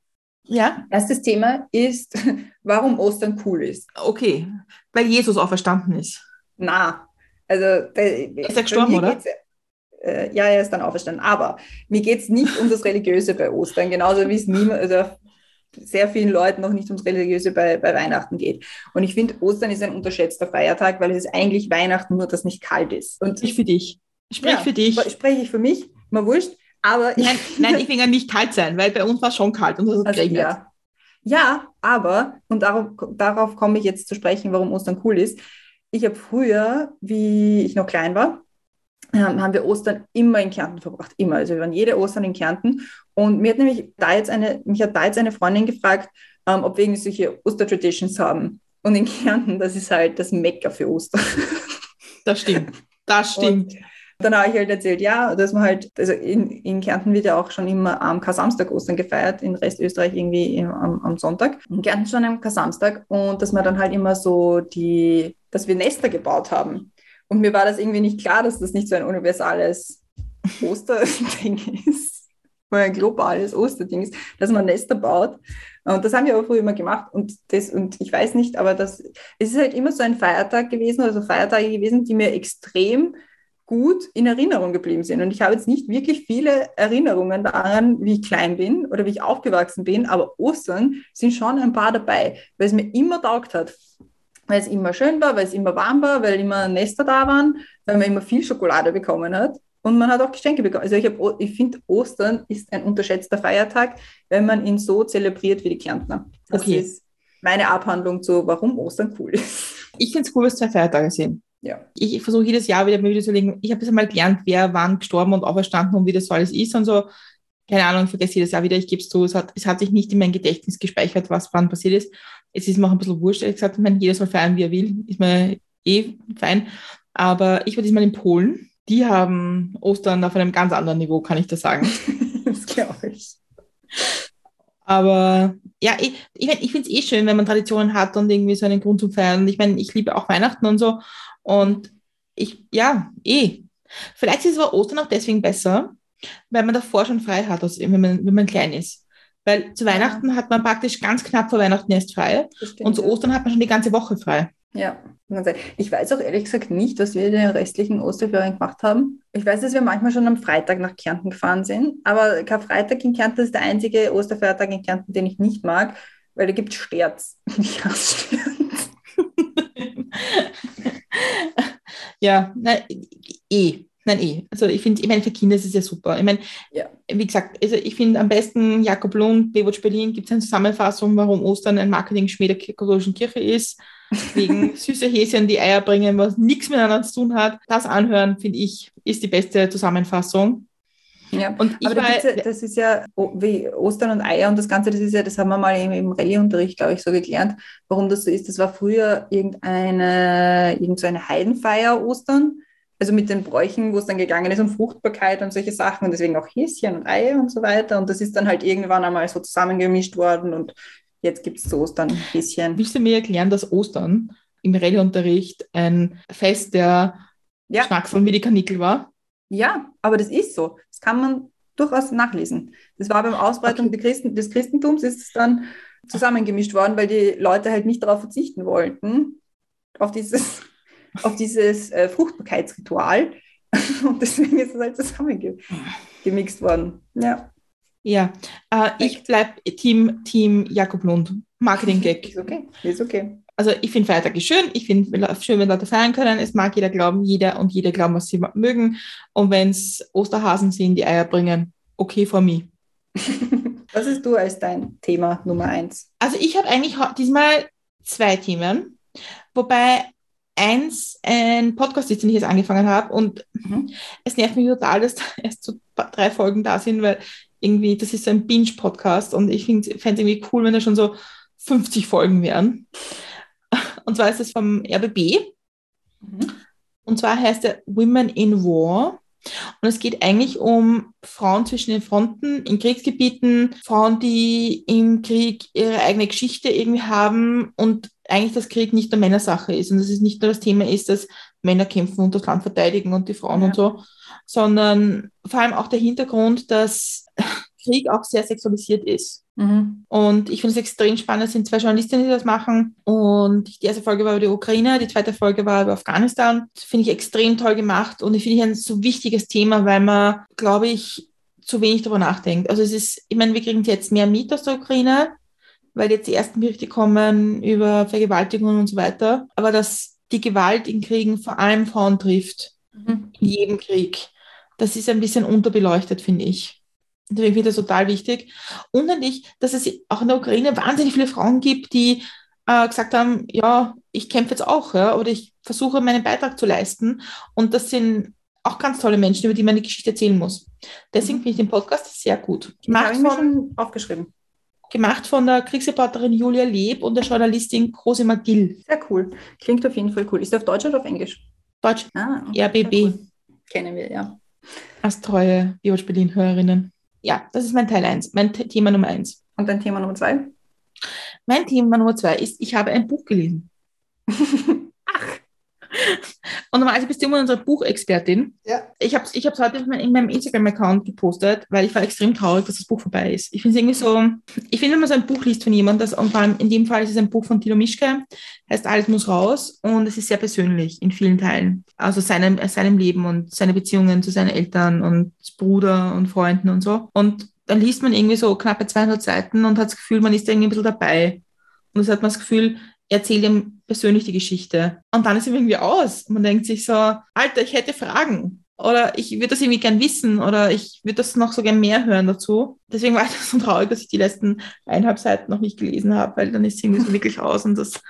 Ja. Erstes Thema ist, [LAUGHS] warum Ostern cool ist. Okay, weil Jesus auferstanden ist. Na, also. Ist er gestorben, oder? Äh, ja, er ist dann auferstanden. Aber mir geht es nicht um das Religiöse bei Ostern, genauso wie es niemand, also sehr vielen Leuten noch nicht ums Religiöse bei, bei Weihnachten geht. Und ich finde, Ostern ist ein unterschätzter Feiertag, weil es ist eigentlich Weihnachten, nur dass nicht kalt ist. Und ich für dich. Sprich ja, für dich. Spreche ich für mich, mal wurscht. Aber nein, nein, ich will ja nicht kalt sein, weil bei uns war es schon kalt und es hat also, geregnet. Ja. ja, aber, und darauf, darauf komme ich jetzt zu sprechen, warum Ostern cool ist. Ich habe früher, wie ich noch klein war, ähm, haben wir Ostern immer in Kärnten verbracht, immer. Also wir waren jede Ostern in Kärnten. Und mir hat nämlich da jetzt eine, mich hat da jetzt eine Freundin gefragt, ähm, ob wir irgendwie solche Ostertraditions haben. Und in Kärnten, das ist halt das Mecker für Ostern. Das stimmt. Das stimmt. Und dann habe ich halt erzählt, ja, dass man halt, also in, in Kärnten wird ja auch schon immer am Kasamstag Ostern gefeiert, in Restösterreich irgendwie im, am, am, Sonntag. In Kärnten schon am Kasamstag und dass man dann halt immer so die, dass wir Nester gebaut haben. Und mir war das irgendwie nicht klar, dass das nicht so ein universales [LAUGHS] Osterding ist, oder ein globales Osterding ist, dass man Nester baut. Und das haben wir aber früher immer gemacht. Und, das, und ich weiß nicht, aber das, es ist halt immer so ein Feiertag gewesen, also Feiertage gewesen, die mir extrem gut in Erinnerung geblieben sind. Und ich habe jetzt nicht wirklich viele Erinnerungen daran, wie ich klein bin oder wie ich aufgewachsen bin, aber Ostern sind schon ein paar dabei, weil es mir immer taugt hat. Weil es immer schön war, weil es immer warm war, weil immer Nester da waren, weil man immer viel Schokolade bekommen hat. Und man hat auch Geschenke bekommen. Also ich, ich finde, Ostern ist ein unterschätzter Feiertag, wenn man ihn so zelebriert wie die Kärntner. Das okay. ist meine Abhandlung zu, warum Ostern cool ist. Ich finde es cool, dass zwei Feiertage sind. Ja. Ich versuche jedes Jahr wieder mir wieder zu legen, ich habe jetzt einmal gelernt, wer wann gestorben und auferstanden und wie das so alles ist und so. Keine Ahnung, ich vergesse jedes Jahr wieder, ich gebe es zu, es hat, es hat sich nicht in mein Gedächtnis gespeichert, was wann passiert ist. Es ist mir auch ein bisschen wurscht, ehrlich gesagt, ich meine, jeder soll feiern, wie er will, ist mir eh fein. Aber ich war diesmal in Polen. Die haben Ostern auf einem ganz anderen Niveau, kann ich da sagen. [LAUGHS] das glaube ich. Aber ja, ich, ich, ich finde es eh schön, wenn man Traditionen hat und irgendwie so einen Grund zum Feiern. Ich meine, ich liebe auch Weihnachten und so. Und ich, ja, eh. Vielleicht ist es aber Ostern auch deswegen besser, weil man davor schon frei hat, also wenn, man, wenn man klein ist. Weil zu Weihnachten hat man praktisch ganz knapp vor Weihnachten erst frei. Stimmt, und zu Ostern hat man schon die ganze Woche frei. Ja, ich weiß auch ehrlich gesagt nicht, was wir in den restlichen Osterferien gemacht haben. Ich weiß, dass wir manchmal schon am Freitag nach Kärnten gefahren sind, aber Karfreitag in Kärnten ist der einzige Osterfeiertag in Kärnten, den ich nicht mag, weil da gibt es Sterz. Ich hasse Sterz. [LAUGHS] ja, nein, eh. Nein, eh. Also ich finde, ich meine, für Kinder ist es ja super. Ich meine, ja. wie gesagt, also ich finde am besten Jakob Lund, Baywatch Berlin, gibt es eine Zusammenfassung, warum Ostern ein Marketing-Schmäh der katholischen Kirche ist. Wegen [LAUGHS] süße Häschen, die Eier bringen, was nichts miteinander zu tun hat. Das anhören, finde ich, ist die beste Zusammenfassung. Ja, und ich aber war, da das ist ja wie Ostern und Eier und das Ganze, das ist ja, das haben wir mal im, im Rallye-Unterricht, glaube ich, so gelernt, warum das so ist. Das war früher irgendeine, irgend so eine Heidenfeier Ostern also mit den Bräuchen, wo es dann gegangen ist um Fruchtbarkeit und solche Sachen und deswegen auch Häschen und Eier und so weiter. Und das ist dann halt irgendwann einmal so zusammengemischt worden und jetzt gibt es zu Ostern Häschen. Willst du mir erklären, dass Ostern im Rallyeunterricht ein Fest der Ja. Schnacksel wie die Kanickel war? Ja, aber das ist so. Das kann man durchaus nachlesen. Das war beim Ausbreitung Christen, des Christentums, ist es dann zusammengemischt worden, weil die Leute halt nicht darauf verzichten wollten, auf dieses, [LAUGHS] auf dieses äh, Fruchtbarkeitsritual. [LAUGHS] Und deswegen ist es halt zusammengemixt worden. Ja, Ja, äh, ich bleibe Team, Team Jakob Lund. Marketing-Gag. [LAUGHS] ist okay. Ist okay. Also ich finde Feiertag ist schön. Ich finde es schön, wenn Leute feiern können. Es mag jeder glauben, jeder und jede glauben, was sie mögen. Und wenn es Osterhasen sind, die Eier bringen, okay for me. [LAUGHS] Was ist du als dein Thema Nummer eins? Also ich habe eigentlich diesmal zwei Themen, wobei eins ein Podcast ist, den ich jetzt angefangen habe und Mhm. es nervt mich total, dass da [LAUGHS] erst so drei Folgen da sind, weil irgendwie, das ist so ein Binge-Podcast und ich fände es irgendwie cool, wenn da schon so 50 Folgen wären. Und zwar ist es vom RBB Mhm. und zwar heißt er Women in War. Und es geht eigentlich um Frauen zwischen den Fronten in Kriegsgebieten, Frauen, die im Krieg ihre eigene Geschichte irgendwie haben und eigentlich das Krieg nicht nur Männersache ist und dass es nicht nur das Thema ist, dass Männer kämpfen und das Land verteidigen und die Frauen Ja. und so, sondern vor allem auch der Hintergrund, dass Krieg auch sehr sexualisiert ist. Mhm. Und ich finde es extrem spannend. Es sind zwei Journalistinnen, die das machen. Und die erste Folge war über die Ukraine, die zweite Folge war über Afghanistan. Finde ich extrem toll gemacht. Und ich finde ich ein so wichtiges Thema, weil man, glaube ich, zu wenig darüber nachdenkt. Also es ist, ich meine, wir kriegen jetzt mehr mit aus der Ukraine, weil jetzt die ersten Berichte kommen über Vergewaltigungen und so weiter. Aber dass die Gewalt in Kriegen vor allem Frauen trifft, Mhm. in jedem Krieg, das ist ein bisschen unterbeleuchtet, finde ich. Deswegen finde ich das total wichtig. Und natürlich, dass es auch in der Ukraine wahnsinnig viele Frauen gibt, die äh, gesagt haben, ja, ich kämpfe jetzt auch, ja, oder ich versuche meinen Beitrag zu leisten. Und das sind auch ganz tolle Menschen, über die man die Geschichte erzählen muss. Deswegen Mhm. finde ich den Podcast sehr gut. Gemacht von, schon aufgeschrieben. gemacht von der Kriegsreporterin Julia Leb und der Journalistin Cosima Gill. Sehr cool. Klingt auf jeden Fall cool. Ist der auf Deutsch oder auf Englisch? Deutsch Ah, RBB. sehr cool. Kennen wir, ja. als treue Biotch Berlin-Hörerinnen. Ja, das ist mein Teil 1, mein Thema Nummer 1. Und dein Thema Nummer zwei? Mein Thema Nummer 2 ist, ich habe ein Buch gelesen. [LAUGHS] Und normalerweise bist du immer unsere Buchexpertin. Ja. Ich habe es ich hab's heute in mein- in meinem Instagram-Account gepostet, weil ich war extrem traurig, dass das Buch vorbei ist. Ich finde es irgendwie so, ich finde, wenn man so ein Buch liest von jemandem, das, und vor allem in dem Fall ist es ein Buch von Tilo Mischke, heißt Alles muss raus und es ist sehr persönlich in vielen Teilen. Also seinem, seinem Leben und seine Beziehungen zu seinen Eltern und Bruder und Freunden und so. Und dann liest man irgendwie so knappe 200 Seiten und hat das Gefühl, man ist da irgendwie ein bisschen dabei. Und das hat man das Gefühl, er erzählt ihm persönlich die Geschichte. Und dann ist ihm irgendwie aus. Man denkt sich so, Alter, ich hätte Fragen. Oder ich würde das irgendwie gern wissen oder ich würde das noch so gern mehr hören dazu. Deswegen war ich [LAUGHS] so traurig, dass ich die letzten eineinhalb Seiten noch nicht gelesen habe, weil dann ist irgendwie so wirklich aus und das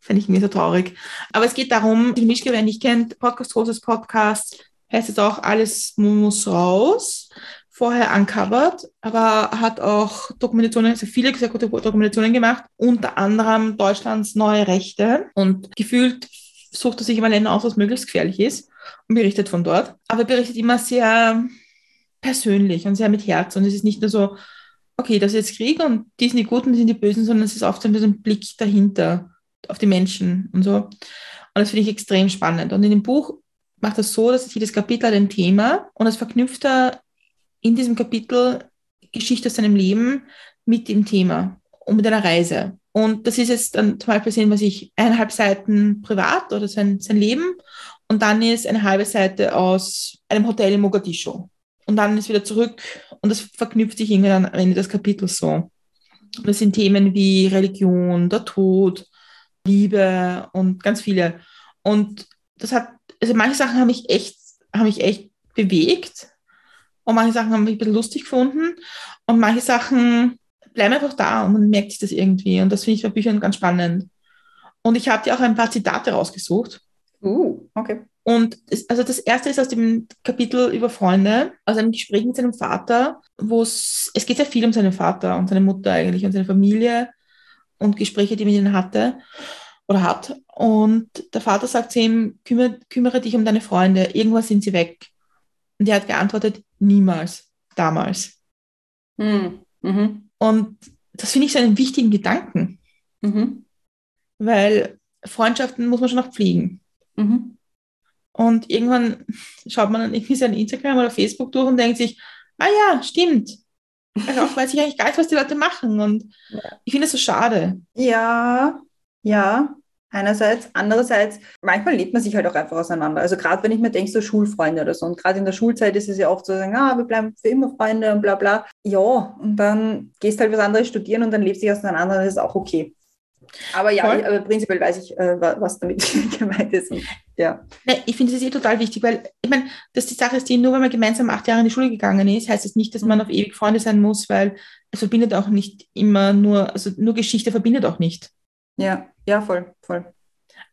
fände ich irgendwie so traurig. Aber es geht darum, die Mischke, wer nicht kennt, Podcast, großes Podcast, heißt jetzt auch Alles muss raus. Vorher uncovered, aber hat auch Dokumentationen, also viele sehr gute Dokumentationen gemacht, unter anderem Deutschlands neue Rechte und gefühlt sucht er sich immer Länder aus, was möglichst gefährlich ist und berichtet von dort. Aber er berichtet immer sehr persönlich und sehr mit Herz und es ist nicht nur so, okay, das ist jetzt Krieg und die sind die Guten, die sind die Bösen, sondern es ist oft so ein Blick dahinter auf die Menschen und so. Und das finde ich extrem spannend. Und in dem Buch macht er so, dass jedes Kapitel ein Thema und das verknüpft er in diesem Kapitel Geschichte aus seinem Leben mit dem Thema und mit einer Reise. Und das ist jetzt dann zum Beispiel sehen, was ich, eineinhalb Seiten privat oder sein, sein Leben und dann ist eine halbe Seite aus einem Hotel in Mogadischu. Und dann ist wieder zurück und das verknüpft sich irgendwie dann am Ende des Kapitels so. Und das sind Themen wie Religion, der Tod, Liebe und ganz viele. Und das hat, also manche Sachen haben mich echt, haben mich echt bewegt und manche Sachen haben mich ein bisschen lustig gefunden und manche Sachen bleiben einfach da und man merkt sich das irgendwie und das finde ich bei Büchern ganz spannend. Und ich habe dir auch ein paar Zitate rausgesucht. Uh, okay. Und es, also das erste ist aus dem Kapitel über Freunde, aus einem Gespräch mit seinem Vater, wo es, es geht sehr viel um seinen Vater und seine Mutter eigentlich und seine Familie und Gespräche, die mit ihnen hatte. oder hat. Und der Vater sagt zu ihm, kümmere, kümmere dich um deine Freunde, irgendwann sind sie weg. Und er hat geantwortet, niemals, damals. Hm. Mhm. Und das finde ich so einen wichtigen Gedanken, Mhm. weil Freundschaften muss man schon noch pflegen. Mhm. Und irgendwann schaut man dann irgendwie sein Instagram oder Facebook durch und denkt sich, ah ja, stimmt. Also auch weiß ich eigentlich gar nicht, was die Leute machen. Und Ja. ich finde es so schade. Ja, ja. Einerseits, andererseits, manchmal lebt man sich halt auch einfach auseinander. Also gerade wenn ich mir denke, so Schulfreunde oder so. Und gerade in der Schulzeit ist es ja oft so, sagen, ah, wir bleiben für immer Freunde und bla bla. Ja, und dann gehst halt was anderes studieren und dann lebst du dich auseinander, das ist auch okay. Aber ja, ich, aber prinzipiell weiß ich, äh, wa- was damit [LAUGHS] gemeint ist. Und, ja. Ich finde es eh total wichtig, weil ich meine, dass die Sache ist, die nur weil man gemeinsam acht Jahre in die Schule gegangen ist, heißt es nicht, dass man auf ewig Freunde sein muss, weil es verbindet auch nicht immer nur, also nur Geschichte verbindet auch nicht. ja, ja, voll, voll.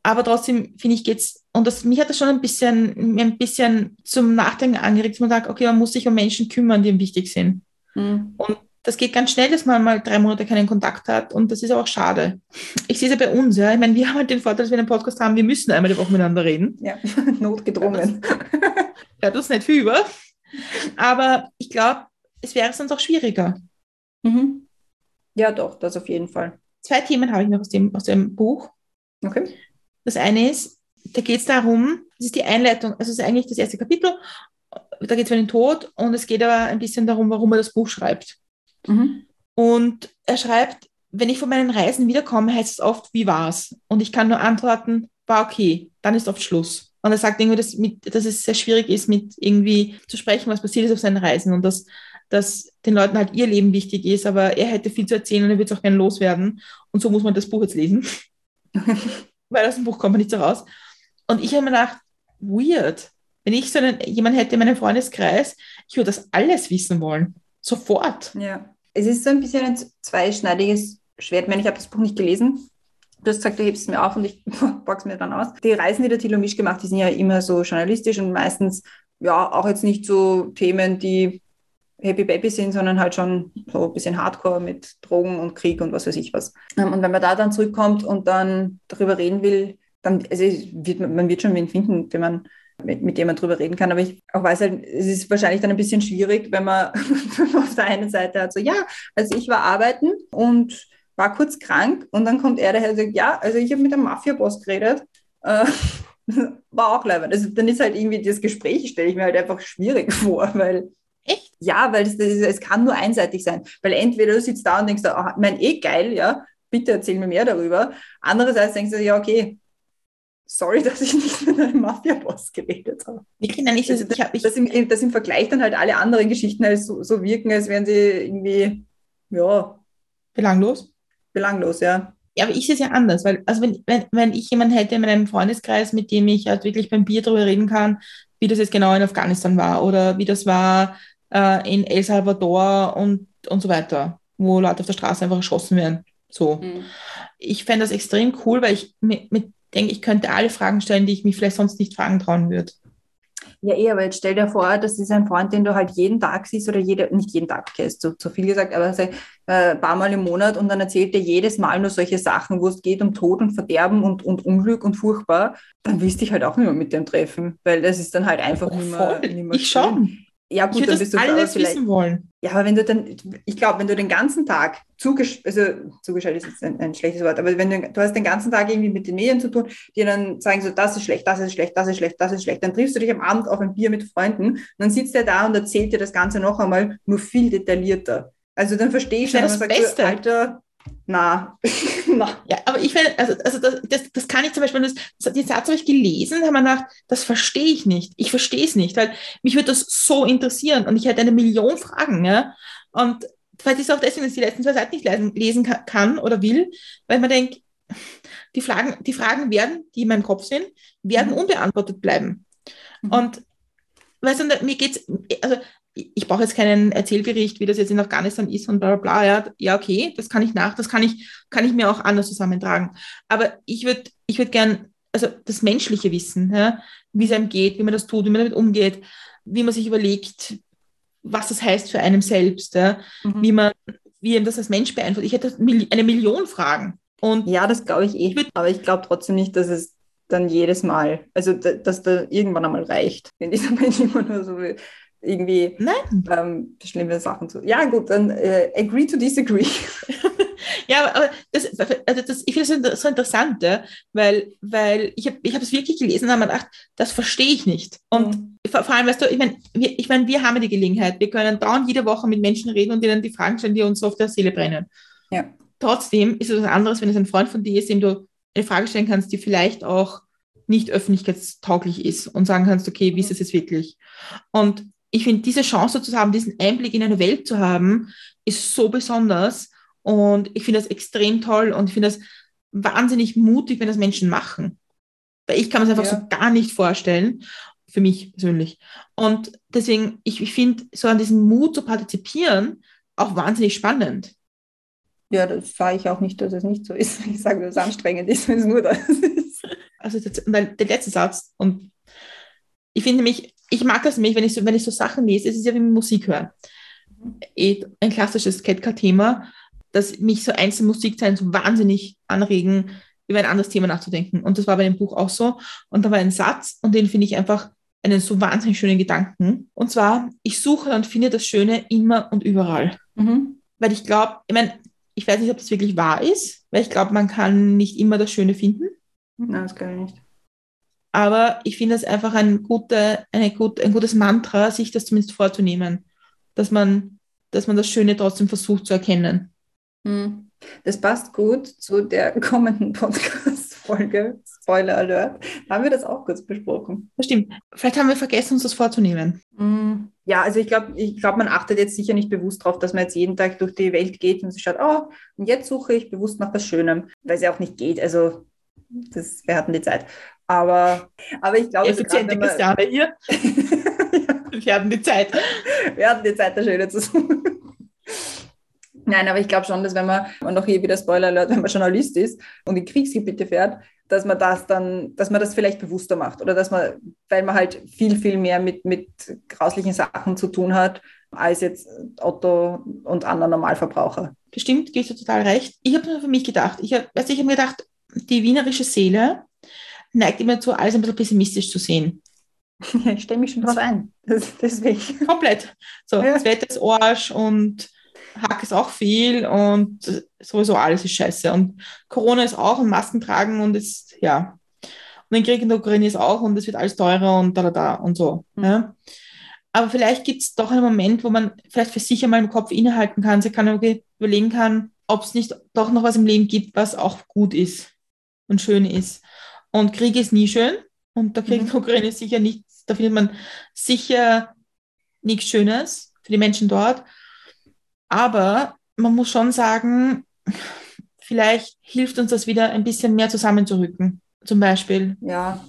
Aber trotzdem finde ich geht's und das mich hat das schon ein bisschen ein bisschen zum Nachdenken angeregt, dass man sagt, okay, man muss sich um Menschen kümmern, die ihm wichtig sind. Mhm. Und das geht ganz schnell, dass man mal drei Monate keinen Kontakt hat und das ist auch schade. Ich sehe es ja bei uns, ja. Ich meine, wir [LAUGHS] haben halt den Vorteil, dass wir einen Podcast haben, wir müssen einmal die Woche miteinander reden. Ja, [LAUGHS] notgedrungen. Ja, das ist nicht viel über. Aber ich glaube, es wäre sonst auch schwieriger. Mhm. Ja, doch, das auf jeden Fall. Zwei Themen habe ich noch aus dem, aus dem Buch. Okay. Das eine ist, da geht es darum, das ist die Einleitung, also es ist eigentlich das erste Kapitel, da geht es um den Tod und es geht aber ein bisschen darum, warum er das Buch schreibt. Mhm. Und er schreibt, wenn ich von meinen Reisen wiederkomme, heißt es oft, wie war's? Und ich kann nur antworten, war okay, dann ist oft Schluss. Und er sagt irgendwie, dass, mit, dass es sehr schwierig ist, mit irgendwie zu sprechen, was passiert ist auf seinen Reisen und dass, dass den Leuten halt ihr Leben wichtig ist, aber er hätte viel zu erzählen und er wird es auch gerne loswerden. Und so muss man das Buch jetzt lesen. [LAUGHS] Weil aus dem Buch kommt man nicht so raus. Und ich habe mir gedacht, weird. Wenn ich so einen, jemanden hätte in meinem Freundeskreis, ich würde das alles wissen wollen. Sofort. Ja. Es ist so ein bisschen ein zweischneidiges Schwert. Ich meine, ich habe das Buch nicht gelesen. Du hast gesagt, du hebst es mir auf und ich [LAUGHS] pack's mir dann aus. Die Reisen, die der Thilo Misch gemacht, die sind ja immer so journalistisch und meistens ja auch jetzt nicht so Themen, die Happy Baby sind, sondern halt schon so ein bisschen Hardcore mit Drogen und Krieg und was weiß ich was. Ähm, Und wenn man da dann zurückkommt und dann darüber reden will, dann also wird, man wird schon wen finden, wenn man mit, mit dem man drüber reden kann. Aber ich auch weiß halt, es ist wahrscheinlich dann ein bisschen schwierig, wenn man [LAUGHS] auf der einen Seite hat so, ja, also ich war arbeiten und war kurz krank und dann kommt er daher und sagt, ja, also ich habe mit einem Mafia-Boss geredet. Äh, [LAUGHS] war auch leibend. Also dann ist halt irgendwie das Gespräch, stelle ich mir halt einfach schwierig [LAUGHS] vor, weil Echt? ja, weil das, das ist, es kann nur einseitig sein. Weil entweder du sitzt da und denkst, oh, mein eh geil, ja, bitte erzähl mir mehr darüber. Andererseits denkst du, ja, okay, sorry, [LAUGHS] dass ich nicht mit einem Mafia-Boss geredet habe. Wirklich, nein, ich, Also ich, hab, ich, Dass im, dass im Vergleich dann halt alle anderen Geschichten halt so, so wirken, als wären sie irgendwie, ja, belanglos. belanglos, ja. Ja, aber ich sehe es ja anders, weil, also wenn, wenn, wenn ich jemanden hätte in meinem Freundeskreis, mit dem ich halt wirklich beim Bier darüber reden kann, wie das jetzt genau in Afghanistan war oder wie das war äh, in El Salvador und, und so weiter, wo Leute auf der Straße einfach erschossen werden. So. Ich fände das extrem cool, weil ich mir, mir denke, ich könnte alle Fragen stellen, die ich mich vielleicht sonst nicht fragen trauen würde. Ja, eh, aber jetzt stell dir vor, das ist ein Freund, den du halt jeden Tag siehst oder jede, nicht jeden Tag, okay, ist zu, zu viel gesagt, aber sag, äh, ein paar Mal im Monat und dann erzählt er jedes Mal nur solche Sachen, wo es geht um Tod und Verderben und, und Unglück und furchtbar, dann willst du dich halt auch nicht mehr mit dem treffen, weil das ist dann halt einfach Oh, nicht mehr, voll. nicht mehr Ich schon. Ja, Ich gut, würde dann das bist du aber alles vielleicht. wissen wollen. Ja, aber wenn du dann, ich glaube, wenn du den ganzen Tag zugesch also zugeschaltet ist jetzt ein, ein schlechtes Wort, aber wenn du, du hast den ganzen Tag irgendwie mit den Medien zu tun, die dann sagen so, das ist schlecht, das ist schlecht, das ist schlecht, das ist schlecht, dann triffst du dich am Abend auf ein Bier mit Freunden und dann sitzt er da und erzählt dir das Ganze noch einmal nur viel detaillierter. Also dann verstehe ich Das schon, man das sagt, so, Beste. Alter, na, [LAUGHS] na. Ja, aber ich finde, also, also das, das, das kann ich zum Beispiel, das, das, den Satz habe ich gelesen, da habe ich mir gedacht, das verstehe ich nicht. Ich verstehe es nicht, weil mich würde das so interessieren und ich hätte eine Million Fragen, ja. Und vielleicht ist es auch deswegen, dass ich die letzten zwei Seiten nicht lesen, lesen ka- kann oder will, weil man denkt, die Fragen, die Fragen werden, die in meinem Kopf sind, werden Mhm. unbeantwortet bleiben. Mhm. Und weißt du, mir geht's, also ich brauche jetzt keinen Erzählbericht, wie das jetzt in Afghanistan ist und bla bla bla. Ja, ja okay, das kann ich nach, das kann ich, kann ich mir auch anders zusammentragen. Aber ich würde ich würd gern, also das menschliche Wissen, ja, wie es einem geht, wie man das tut, wie man damit umgeht, wie man sich überlegt, was das heißt für einen selbst, ja, Mhm. wie man, wie ihm das als Mensch beeinflusst. Ich hätte eine Million Fragen. Und Ja, das glaube ich eh. Aber ich glaube trotzdem nicht, dass es dann jedes Mal, also da- dass da irgendwann einmal reicht, wenn dieser Mensch [LAUGHS] immer nur so irgendwie ähm, schlimme Sachen zu. Ja, gut, dann äh, agree to disagree. [LAUGHS] Ja, aber das, also das, ich finde es so interessant, ja, weil, weil ich habe ich hab es wirklich gelesen und habe mir gedacht, das verstehe ich nicht. Und Mhm. vor, vor allem, weißt du, ich meine, wir, ich mein, wir haben ja die Gelegenheit, wir können dauernd jede Woche mit Menschen reden und ihnen die Fragen stellen, die uns so auf der Seele brennen. Ja. Trotzdem ist es was anderes, wenn es ein Freund von dir ist, dem du eine Frage stellen kannst, die vielleicht auch nicht öffentlichkeitstauglich ist und sagen kannst, okay, wie ist es jetzt wirklich? Und ich finde, diese Chance zu haben, diesen Einblick in eine Welt zu haben, ist so besonders. Und ich finde das extrem toll und ich finde das wahnsinnig mutig, wenn das Menschen machen. Weil ich kann mir das einfach Ja. so gar nicht vorstellen, für mich persönlich. Und deswegen, ich, ich finde so an diesem Mut zu partizipieren auch wahnsinnig spannend. Ja, das sage ich auch nicht, dass es nicht so ist. Ich sage, dass es anstrengend ist, wenn es nur das ist. Also das, der letzte Satz. Und ich finde nämlich, ich mag das nämlich, wenn ich so, wenn ich so Sachen lese, es ist ja wie Musik hören. Eh, ein klassisches Ketka-Thema, dass mich so einzelne Musikzeilen so wahnsinnig anregen, über ein anderes Thema nachzudenken. Und das war bei dem Buch auch so. Und da war ein Satz, und den finde ich einfach einen so wahnsinnig schönen Gedanken. Und zwar, ich suche und finde das Schöne immer und überall. Mhm. Weil ich glaube, ich meine, ich weiß nicht, ob das wirklich wahr ist, weil ich glaube, man kann nicht immer das Schöne finden. Nein, das kann ich nicht. Aber ich finde es einfach ein, gute, eine gut, ein gutes Mantra, sich das zumindest vorzunehmen, dass man, dass man das Schöne trotzdem versucht zu erkennen. Mhm. Das passt gut zu der [LAUGHS] kommenden Podcast-Folge. Spoiler Alert. Da haben wir das auch kurz besprochen. Das stimmt. Vielleicht haben wir vergessen, uns das vorzunehmen. Mm, Ja, also ich glaube, ich glaub, man achtet jetzt sicher nicht bewusst darauf, dass man jetzt jeden Tag durch die Welt geht und sich schaut, oh, und jetzt suche ich bewusst nach was Schönem, weil es ja auch nicht geht. Also, das, wir hatten die Zeit. Aber, aber ich glaube, so Effiziente man- Christiane hier. [LAUGHS] Wir haben die Zeit. wir hatten die Zeit, das Schöne zu suchen. Nein, aber ich glaube schon, dass wenn man, und auch hier wieder Spoiler Alert, wenn man Journalist ist und in Kriegsgebiete fährt, dass man das dann, dass man das vielleicht bewusster macht oder dass man, weil man halt viel, viel mehr mit, mit grauslichen Sachen zu tun hat, als jetzt Otto und andere Normalverbraucher. Bestimmt, gehst du total recht. Ich habe nur für mich gedacht, ich habe ich hab mir gedacht, die wienerische Seele neigt immer zu, alles ein bisschen pessimistisch zu sehen. Ja, [LAUGHS] ich stelle mich schon drauf ein. Das, deswegen. Komplett. So, Ja. das Wetter ist Arsch und Hack ist auch viel und sowieso alles ist scheiße. Und Corona ist auch und Masken tragen und es, ja. Und den Krieg in der Ukraine ist auch und es wird alles teurer und da, da, da und so. Mhm. Ja. Aber vielleicht gibt es doch einen Moment, wo man vielleicht für sich einmal im Kopf innehalten kann, sich kann überlegen kann, ob es nicht doch noch was im Leben gibt, was auch gut ist und schön ist. Und Krieg ist nie schön und der Krieg in Mhm. der Ukraine ist sicher nicht, da findet man sicher nichts Schönes für die Menschen dort. Aber man muss schon sagen, vielleicht hilft uns das wieder ein bisschen mehr zusammenzurücken. Zum Beispiel. Ja,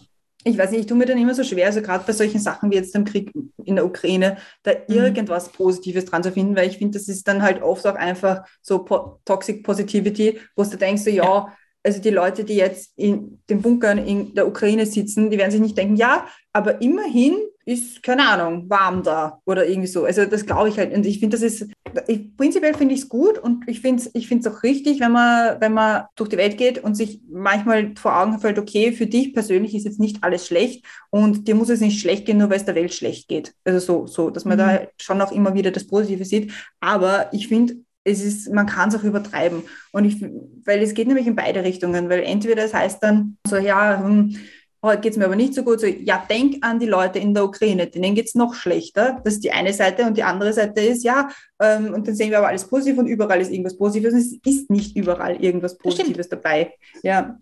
ich weiß nicht, ich tue mir dann immer so schwer, also gerade bei solchen Sachen wie jetzt dem Krieg in der Ukraine, da irgendwas Positives dran zu finden, weil ich finde, das ist dann halt oft auch einfach so po Toxic Positivity, wo du denkst, so, ja, also die Leute, die jetzt in den Bunkern in der Ukraine sitzen, die werden sich nicht denken, ja, aber immerhin ist, keine Ahnung, warm da oder irgendwie so. Also das glaube ich halt. Und ich finde, das ist, ich, prinzipiell finde ich es gut und ich finde es ich find's auch richtig, wenn man, wenn man durch die Welt geht und sich manchmal vor Augen fällt, okay, für dich persönlich ist jetzt nicht alles schlecht und dir muss es nicht schlecht gehen, nur weil es der Welt schlecht geht. Also so, so dass man Mhm. da schon auch immer wieder das Positive sieht. Aber ich finde, es ist, man kann es auch übertreiben. Und ich, weil es geht nämlich in beide Richtungen, weil entweder es heißt dann so, ja, hm, heute geht es mir aber nicht so gut, so, ja, denk an die Leute in der Ukraine, denen geht es noch schlechter. Das ist die eine Seite und die andere Seite ist, ja, ähm, und dann sehen wir aber alles positiv und überall ist irgendwas Positives und es ist nicht überall irgendwas. Positives dabei. Ja,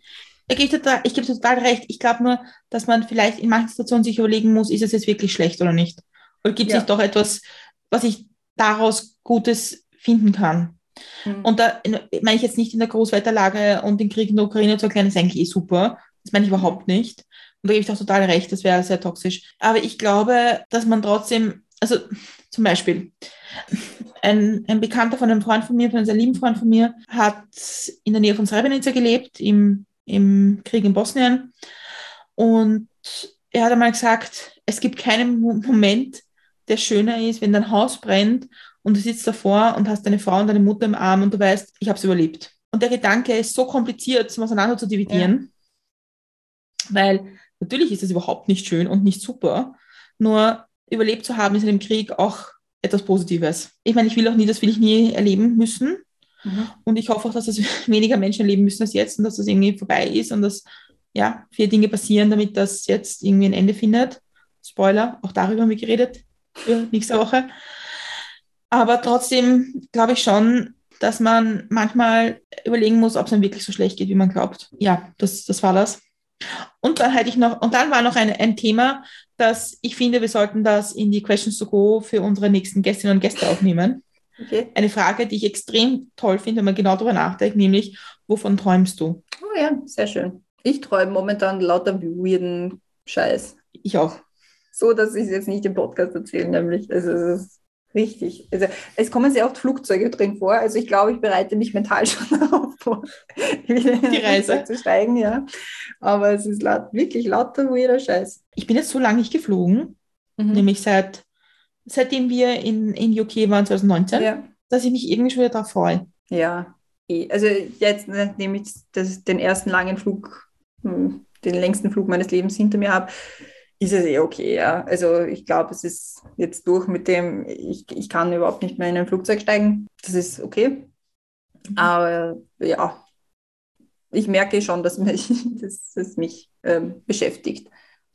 Ich gebe total, ich gebe total recht. Ich glaube nur, dass man vielleicht in manchen Situationen sich überlegen muss, ist es jetzt wirklich schlecht oder nicht? Oder gibt es Ja. nicht doch etwas, was ich daraus Gutes finden kann? Mhm. Und da in- meine ich jetzt nicht in der Großwetterlage und den Krieg in der Ukraine zu erklären, ist eigentlich eh super. Das meine ich überhaupt nicht. Und da gebe ich auch total recht, das wäre sehr toxisch. Aber ich glaube, dass man trotzdem, also zum Beispiel, ein, ein Bekannter von einem Freund von mir, von einem sehr lieben Freund von mir, hat in der Nähe von Srebrenica gelebt, im, im Krieg in Bosnien. Und er hat einmal gesagt, es gibt keinen Mo- Moment, der schöner ist, wenn dein Haus brennt und du sitzt davor und hast deine Frau und deine Mutter im Arm und du weißt, ich habe es überlebt. Und der Gedanke ist so kompliziert, zum auseinander zu dividieren, weil natürlich ist es überhaupt nicht schön und nicht super, nur überlebt zu haben ist in dem Krieg auch etwas Positives. Ich meine, ich will auch nie, das will ich nie erleben müssen. Mhm. Und ich hoffe auch, dass das [LAUGHS] weniger Menschen erleben müssen als jetzt und dass das irgendwie vorbei ist und dass ja, viele Dinge passieren, damit das jetzt irgendwie ein Ende findet. Spoiler, auch darüber haben wir geredet für nächste Woche. Aber trotzdem glaube ich schon, dass man manchmal überlegen muss, ob es einem wirklich so schlecht geht, wie man glaubt. Ja, das, das war das. Und dann hatte ich noch, und dann war noch ein, ein Thema, dass ich finde, wir sollten das in die Questions to Go für unsere nächsten Gästinnen und Gäste aufnehmen. Okay. Eine Frage, die ich extrem toll finde, wenn man genau darüber nachdenkt, nämlich, wovon träumst du? Oh ja, sehr schön. Ich träume momentan lauter weirden Scheiß. Ich auch. So, dass ich es jetzt nicht im Podcast erzähle, nämlich. Also, es ist richtig. Also, es kommen sehr oft Flugzeuge drin vor. Also, ich glaube, ich bereite mich mental [LAUGHS] schon darauf vor, wieder in Die Reise. Zu steigen, ja. Aber es ist laut, wirklich lauter weirder Scheiß. Ich bin jetzt so lange nicht geflogen, Mhm. nämlich seit, seitdem wir in, in UK waren 2019, Ja. dass ich mich irgendwie schon wieder darauf freue. Ja, eh. also jetzt, nachdem ich das, den ersten langen Flug, hm, den längsten Flug meines Lebens hinter mir habe, ist es eh okay, ja. Also ich glaube, es ist jetzt durch mit dem, ich, ich kann überhaupt nicht mehr in ein Flugzeug steigen. Das ist okay. Aber ja, ich merke schon, dass [LAUGHS] mich, dass, das mich ähm, beschäftigt.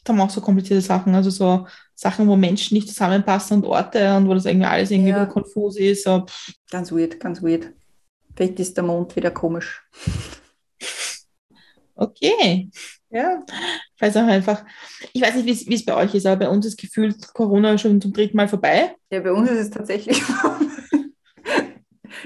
Da haben auch so komplizierte Sachen, also so Sachen, wo Menschen nicht zusammenpassen und Orte und wo das irgendwie alles irgendwie Ja. konfus ist. So, Ganz weird, ganz weird. Vielleicht ist der Mond wieder komisch. [LAUGHS] okay. Ja, Ich weiß auch einfach, ich weiß nicht, wie es- wie es bei euch ist, aber bei uns ist gefühlt Corona schon zum dritten Mal vorbei. Ja, bei uns ist es tatsächlich.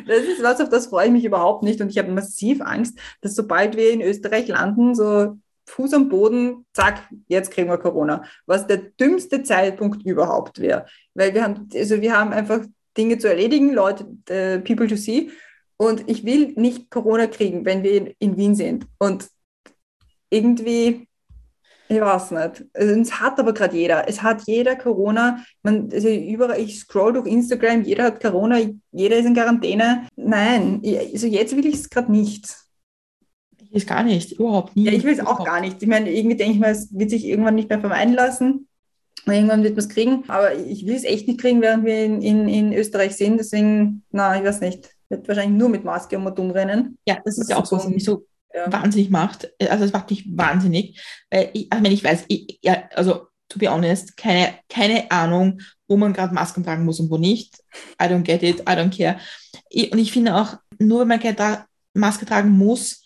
Das ist was, auf das freue ich mich überhaupt nicht. Und ich habe massiv Angst, dass sobald wir in Österreich landen, so Fuß am Boden, zack, jetzt kriegen wir Corona. Was der dümmste Zeitpunkt überhaupt wäre. Weil wir haben, also wir haben einfach Dinge zu erledigen, Leute, äh, people to see. Und ich will nicht Corona kriegen, wenn wir in, in Wien sind. Und irgendwie, ich weiß nicht. Also, es hat aber gerade jeder. Es hat jeder Corona. Man, also überall, ich scroll durch Instagram, jeder hat Corona, jeder ist in Quarantäne. Nein, also jetzt will ich es gerade nicht. Ich will es gar nicht, überhaupt nie. Ja, ich will es auch gar nicht. Ich meine, irgendwie denke ich mal, es wird sich irgendwann nicht mehr vermeiden lassen. Irgendwann wird man es kriegen, aber ich will es echt nicht kriegen, während wir in, in, in Österreich sind. Deswegen, na, ich weiß nicht. Wird wahrscheinlich nur mit Maske um und umrennen. Ja, das ist ja auch so, mich so Ja. wahnsinnig macht. Also es macht mich wahnsinnig, weil ich, ich meine, ich weiß, ich, ja, also to be honest, keine, keine Ahnung, wo man gerade Masken tragen muss und wo nicht. I don't get it, I don't care. Ich, und ich finde auch, nur wenn man keine Tra Maske tragen muss,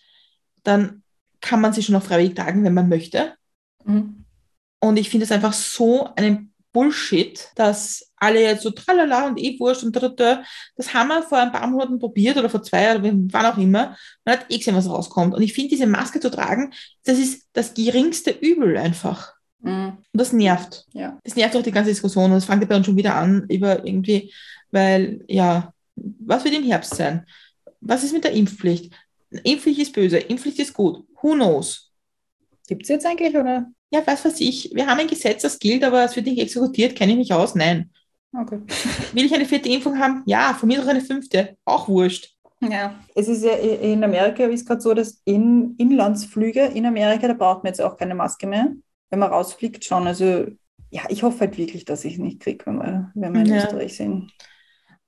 dann kann man sie schon auch freiwillig tragen, wenn man möchte. Mhm. Und ich finde es einfach so einen Bullshit, dass alle jetzt so tralala und eh wurscht und da, da, da. Das haben wir vor ein paar Monaten probiert oder vor zwei oder wann auch immer. Man hat eh gesehen, was rauskommt. Und ich finde, diese Maske zu tragen, das ist das geringste Übel einfach. Mhm. Und das nervt. Ja. Das nervt auch die ganze Diskussion. Und es fängt ja bei uns schon wieder an über irgendwie, weil, ja, was wird im Herbst sein? Was ist mit der Impfpflicht? Impfpflicht ist böse, Impfpflicht ist gut. Who knows? Gibt es jetzt eigentlich, oder? Ja, was weiß ich. Wir haben ein Gesetz, das gilt, aber es wird nicht exekutiert. Kenne ich mich aus? Nein. Okay. [LAUGHS] Will ich eine vierte Impfung haben? Ja, von mir doch eine fünfte. Auch wurscht. Ja, es ist ja in Amerika ist gerade so, dass in Inlandsflüge in Amerika, da braucht man jetzt auch keine Maske mehr. Wenn man rausfliegt, schon. Also, ja, ich hoffe halt wirklich, dass ich es nicht kriege, wenn wir, wenn wir in Ja. Österreich sind.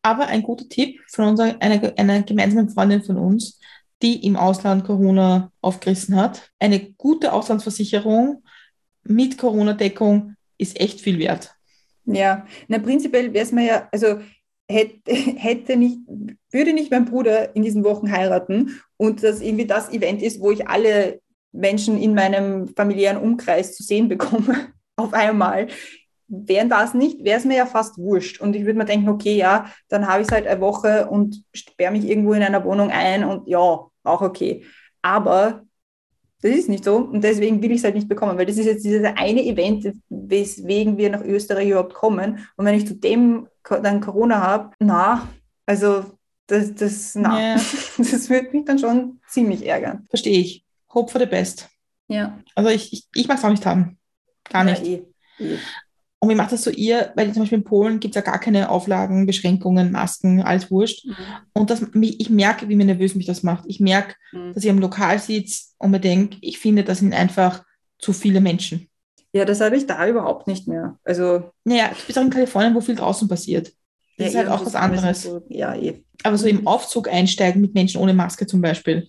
Aber ein guter Tipp von unserer, einer, einer gemeinsamen Freundin von uns, die im Ausland Corona aufgerissen hat. Eine gute Auslandsversicherung mit Corona-Deckung ist echt viel wert. Ja, na, prinzipiell wäre es mir ja, also hätte, [LAUGHS] hätte nicht, würde nicht mein Bruder in diesen Wochen heiraten und das irgendwie das Event ist, wo ich alle Menschen in meinem familiären Umkreis zu sehen bekomme, [LAUGHS] auf einmal. Wären das nicht, wäre es mir ja fast wurscht. Und ich würde mir denken, okay, ja, dann habe ich es halt eine Woche und sperre mich irgendwo in einer Wohnung ein und ja, auch okay. Aber das ist nicht so und deswegen will ich es halt nicht bekommen, weil das ist jetzt dieses eine Event, weswegen wir nach Österreich überhaupt kommen. Und wenn ich zu dem dann Corona habe, na, also das, das, na, Ja. [LAUGHS] das würde mich dann schon ziemlich ärgern. Verstehe ich. Hope for the best. Ja, Also ich, ich, ich mag es auch nicht haben. Gar nicht. Ja, eh, eh. Und mir macht das so ihr, weil zum Beispiel in Polen gibt es ja gar keine Auflagen, Beschränkungen, Masken, alles wurscht. Mhm. Und das, ich merke, wie mir nervös mich das macht. Ich merke, Mhm. dass ich am Lokal sitze und mir denke, ich finde, das sind einfach zu viele Menschen. Ja, das habe ich da überhaupt nicht mehr. Also, Naja, du bist auch in Kalifornien, wo viel draußen passiert. Das ist ja, halt auch was anderes. So, ja, eh. Aber so im Aufzug einsteigen mit Menschen ohne Maske zum Beispiel.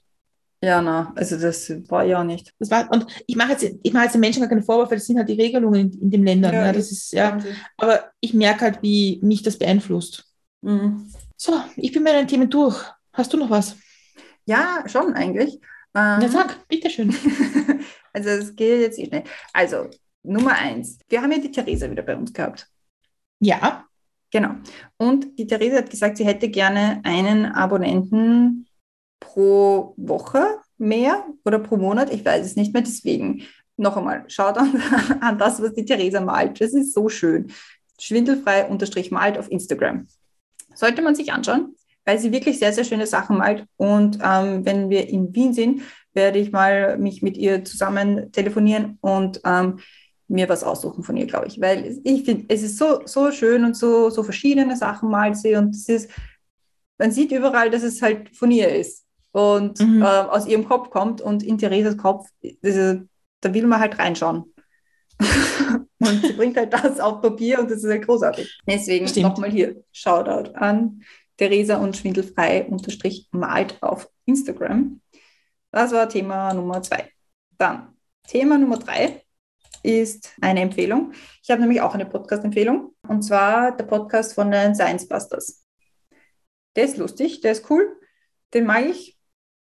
Ja, na, also das war ja nicht. Das war, und ich mache jetzt, ich mache jetzt den Menschen gar keine Vorwürfe, das sind halt die Regelungen in, in den Ländern. Ja, Ja, das ist, ja, aber ich merke halt, wie mich das beeinflusst. Mhm. So, ich bin mit meinen Themen durch. Hast du noch was? Ja, schon eigentlich. Ähm, Ja, sag, bitteschön. [LAUGHS] also es geht jetzt eh schnell. Also, Nummer eins. Wir haben ja die Theresa wieder bei uns gehabt. Ja, Genau. Und die Theresa hat gesagt, sie hätte gerne einen Abonnenten pro Woche mehr oder pro Monat. Ich weiß es nicht mehr. Deswegen noch einmal, schaut an, [LAUGHS] an das, was die Theresa malt. Das ist so schön. Schwindelfrei unterstrich malt auf Instagram. Sollte man sich anschauen, weil sie wirklich sehr, sehr schöne Sachen malt. Und ähm, wenn wir in Wien sind, werde ich mal mich mit ihr zusammen telefonieren und ähm, mir was aussuchen von ihr, glaube ich. Weil ich finde, es ist so, so schön und so, so verschiedene Sachen malt sie und es ist, man sieht überall, dass es halt von ihr ist und Mhm. äh, aus ihrem Kopf kommt und in Theresas Kopf, das da will man halt reinschauen. [LAUGHS] und sie bringt halt das auf Papier und das ist halt großartig. Deswegen nochmal hier, Shoutout an Theresa und Schwindelfrei unterstrich malt auf Instagram. Das war Thema Nummer zwei. Dann Thema Nummer drei ist eine Empfehlung. Ich habe nämlich auch eine Podcast-Empfehlung und zwar der Podcast von den Science Busters. Der ist lustig, der ist cool, den mag ich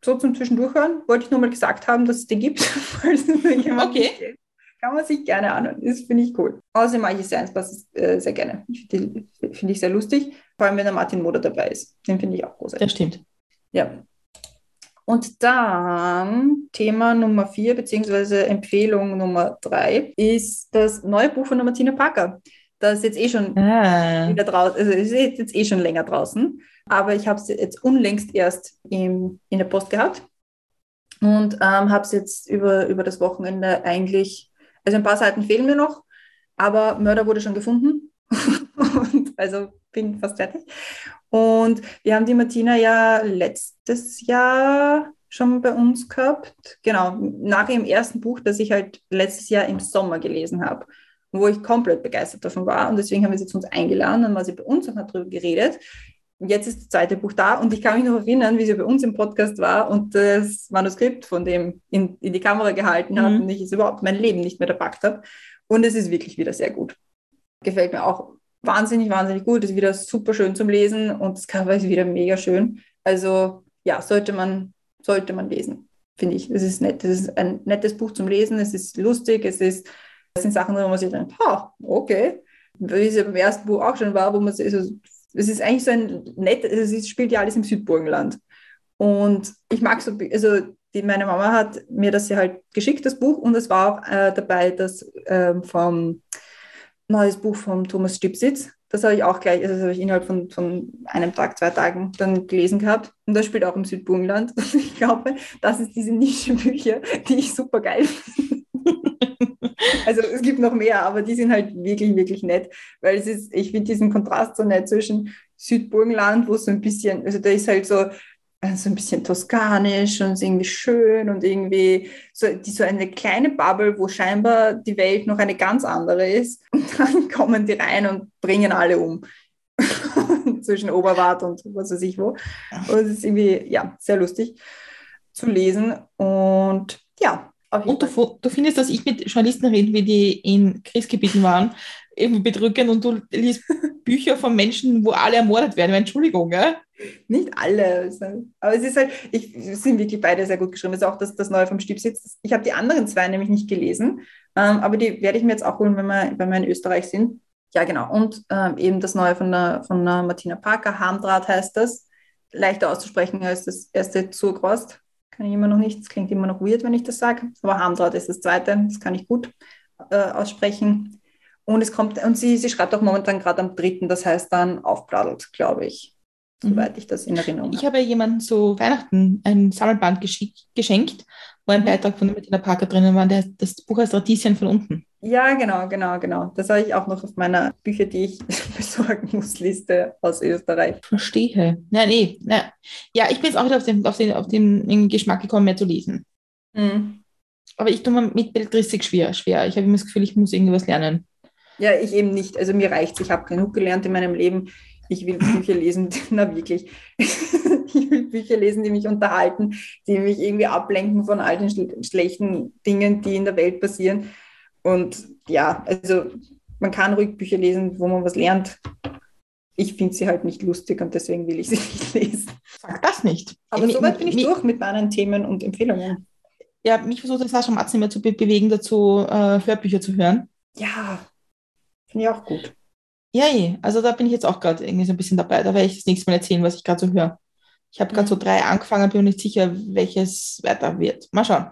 so zum Zwischendurchhören. Wollte ich nur mal gesagt haben, dass es den gibt. [LAUGHS] falls es jemand Okay. kennt. Kann man sich gerne anhören. Das finde ich cool. Außerdem mag ich Science Busters äh, sehr gerne. Finde finde ich sehr lustig. Vor allem, wenn der Martin Moder dabei ist. Den finde ich auch großartig. das stimmt. Ja. Und dann Thema Nummer vier, beziehungsweise Empfehlung Nummer drei, ist das neue Buch von der Martina Parker. Das ist jetzt eh schon Ah, wieder draußen, also ist jetzt eh schon länger draußen, aber ich habe es jetzt unlängst erst im, in der Post gehabt und ähm, habe es jetzt über, über das Wochenende eigentlich, also ein paar Seiten fehlen mir noch, aber Mörder wurde schon gefunden. [LAUGHS] Und also bin fast fertig. Und wir haben die Martina ja letztes Jahr schon bei uns gehabt, genau, nach ihrem ersten Buch, das ich halt letztes Jahr im Sommer gelesen habe wo ich komplett begeistert davon war. Und deswegen haben wir sie zu uns eingeladen, dann war sie bei uns und hat darüber geredet. Und jetzt ist das zweite Buch da und ich kann mich noch erinnern, wie sie bei uns im Podcast war und das Manuskript von dem in, in die Kamera gehalten hat Mhm. und ich es überhaupt mein Leben nicht mehr gepackt habe. Und es ist wirklich wieder sehr gut. Gefällt mir auch wahnsinnig, wahnsinnig gut. Ist wieder super schön zum Lesen und das Cover ist wieder mega schön. Also ja, sollte man, sollte man lesen, finde ich. Es ist nett. Es ist ein nettes Buch zum Lesen. Es ist lustig. Es ist das sind Sachen, wo man sich denkt, ha, okay. Wie es beim ersten Buch auch schon war, wo man also, es ist eigentlich so ein nett, also es spielt ja alles im Südburgenland. Und ich mag so, also die, meine Mama hat mir das ja halt geschickt, das Buch, und es war auch äh, dabei das ähm, vom neues Buch von Thomas Stipsitz. Das habe ich auch gleich, also das habe ich innerhalb von, von einem Tag, zwei Tagen dann gelesen gehabt. Und das spielt auch im Südburgenland. [LAUGHS] Ich glaube, das ist diese Nischenbücher, die ich super geil finde. Also es gibt noch mehr, aber die sind halt wirklich, wirklich nett, weil es ist, ich finde diesen Kontrast so nett zwischen Südburgenland, wo es so ein bisschen, also da ist halt so, äh, so ein bisschen toskanisch und ist irgendwie schön und irgendwie so, die, so eine kleine Bubble, wo scheinbar die Welt noch eine ganz andere ist. [LAUGHS] Und dann kommen die rein und bringen alle um. [LAUGHS] zwischen Oberwart und was weiß ich wo. Und es ist irgendwie, ja, sehr lustig zu lesen. Und ja, Und du, du findest, dass ich mit Journalisten rede, wie die in Kriegsgebieten waren, irgendwie bedrückend und du liest [LAUGHS] Bücher von Menschen, wo alle ermordet werden. Entschuldigung, gell? Nicht alle. also- Aber es ist halt, ich, es sind wirklich beide sehr gut geschrieben. Es ist auch das, das Neue vom Stiebsitz. Ich habe die anderen zwei nämlich nicht gelesen, ähm, aber die werde ich mir jetzt auch holen, wenn wir, wenn wir in Österreich sind. Ja, genau. Und ähm, eben das Neue von der, von der Martina Parker, Harmdraht heißt das. Leichter auszusprechen als das erste Zurgrost. Kann ich immer noch nicht. Es klingt immer noch weird, wenn ich das sage. Aber Harmdraht ist das zweite. Das kann ich gut äh, aussprechen. Und es kommt, und sie, sie schreibt auch momentan gerade am dritten, das heißt dann aufbladelt, glaube ich. Soweit ich das in Erinnerung Ich habe. habe jemandem zu Weihnachten ein Sammelband geschenkt, wo ein Mhm. Beitrag von der Martina Parker drinnen war. Das Buch heißt Radieschen von unten. Ja, genau, genau, genau. Das habe ich auch noch auf meiner Bücher, die ich [LAUGHS] besorgen muss, Liste aus Österreich. Verstehe. Ja, nee. Na, ja, ich bin jetzt auch wieder auf den, auf, den, auf den Geschmack gekommen, mehr zu lesen. Mhm. Aber ich tue mir mit Belletristik schwer. schwer. Ich habe immer das Gefühl, ich muss irgendwas lernen. Ja, ich eben nicht. Also mir reicht Ich habe genug gelernt in meinem Leben. Ich will [LAUGHS] Bücher lesen, na wirklich. [LAUGHS] ich will Bücher lesen, die mich unterhalten, die mich irgendwie ablenken von all den schl schlechten Dingen, die in der Welt passieren. Und ja, also man kann ruhig Bücher lesen, wo man was lernt. Ich finde sie halt nicht lustig und deswegen will ich sie [LAUGHS] nicht lesen. Sag das nicht. Aber Mi- soweit bin ich mi- durch mit meinen Themen und Empfehlungen. Ja, mich versucht Sascha Matz nicht mehr zu be bewegen, dazu äh, Hörbücher zu hören. Ja, finde ich auch gut. Ja. Also da bin ich jetzt auch gerade irgendwie so ein bisschen dabei. Da werde ich das nächste Mal erzählen, was ich gerade so höre. Ich habe gerade Mhm. so drei angefangen, bin mir nicht sicher, welches weiter wird. Mal schauen.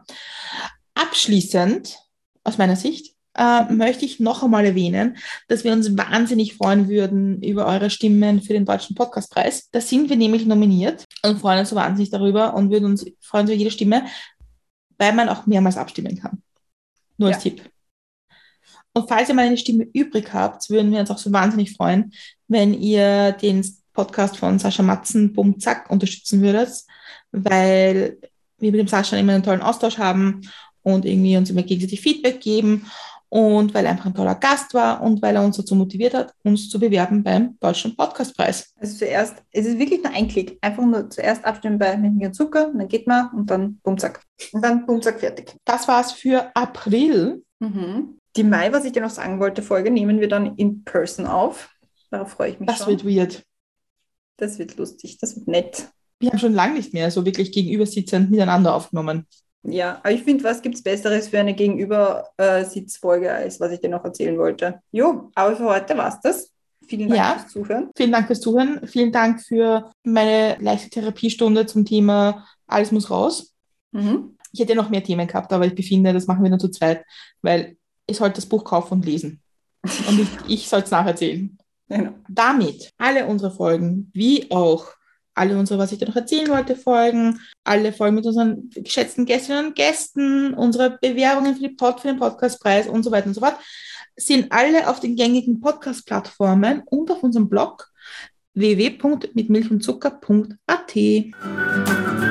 Abschließend, aus meiner Sicht, äh, möchte ich noch einmal erwähnen, dass wir uns wahnsinnig freuen würden über eure Stimmen für den Deutschen Podcastpreis. Da sind wir nämlich nominiert und freuen uns so wahnsinnig darüber und würden uns freuen über jede Stimme, weil man auch mehrmals abstimmen kann. Nur als Ja. Tipp. Und falls ihr mal eine Stimme übrig habt, würden wir uns auch so wahnsinnig freuen, wenn ihr den Podcast von Sascha Matzen, Bum Zack, unterstützen würdet, weil wir mit dem Sascha immer einen tollen Austausch haben und irgendwie uns immer gegenseitig Feedback geben und weil er einfach ein toller Gast war und weil er uns dazu motiviert hat, uns zu bewerben beim Deutschen Podcastpreis. Also zuerst, es ist wirklich nur ein Klick. Einfach nur zuerst abstimmen bei Milch und Zucker dann geht man und dann Bumzack. Und dann Bumzack fertig. Das war's für April. Mhm. Die Mai, was ich dir noch sagen wollte, Folge nehmen wir dann in person auf. Darauf freue ich mich Das schon. wird weird. das wird lustig, das wird nett. Wir haben schon lange nicht mehr so wirklich gegenüber sitzend miteinander aufgenommen. Ja, aber ich finde, was gibt es Besseres für eine Gegenüber-Sitzfolge, als was ich dir noch erzählen wollte? Jo, aber für heute war es das. Vielen Dank Ja. fürs Zuhören. Vielen Dank fürs Zuhören. Vielen Dank für meine leichte Therapiestunde zum Thema Alles muss raus. Mhm. Ich hätte noch mehr Themen gehabt, aber ich befinde, das machen wir nur zu zweit, weil ich sollte das Buch kaufen und lesen. Und ich, [LAUGHS] ich soll es nacherzählen. Genau. Damit alle unsere Folgen, wie auch alle unsere, was ich dir noch erzählen wollte, Folgen, alle Folgen mit unseren geschätzten Gästinnen und Gästen, unsere Bewerbungen für, die Pod, für den Podcastpreis und so weiter und so fort, sind alle auf den gängigen Podcast-Plattformen und auf unserem Blog www.mitmilchundzucker.at.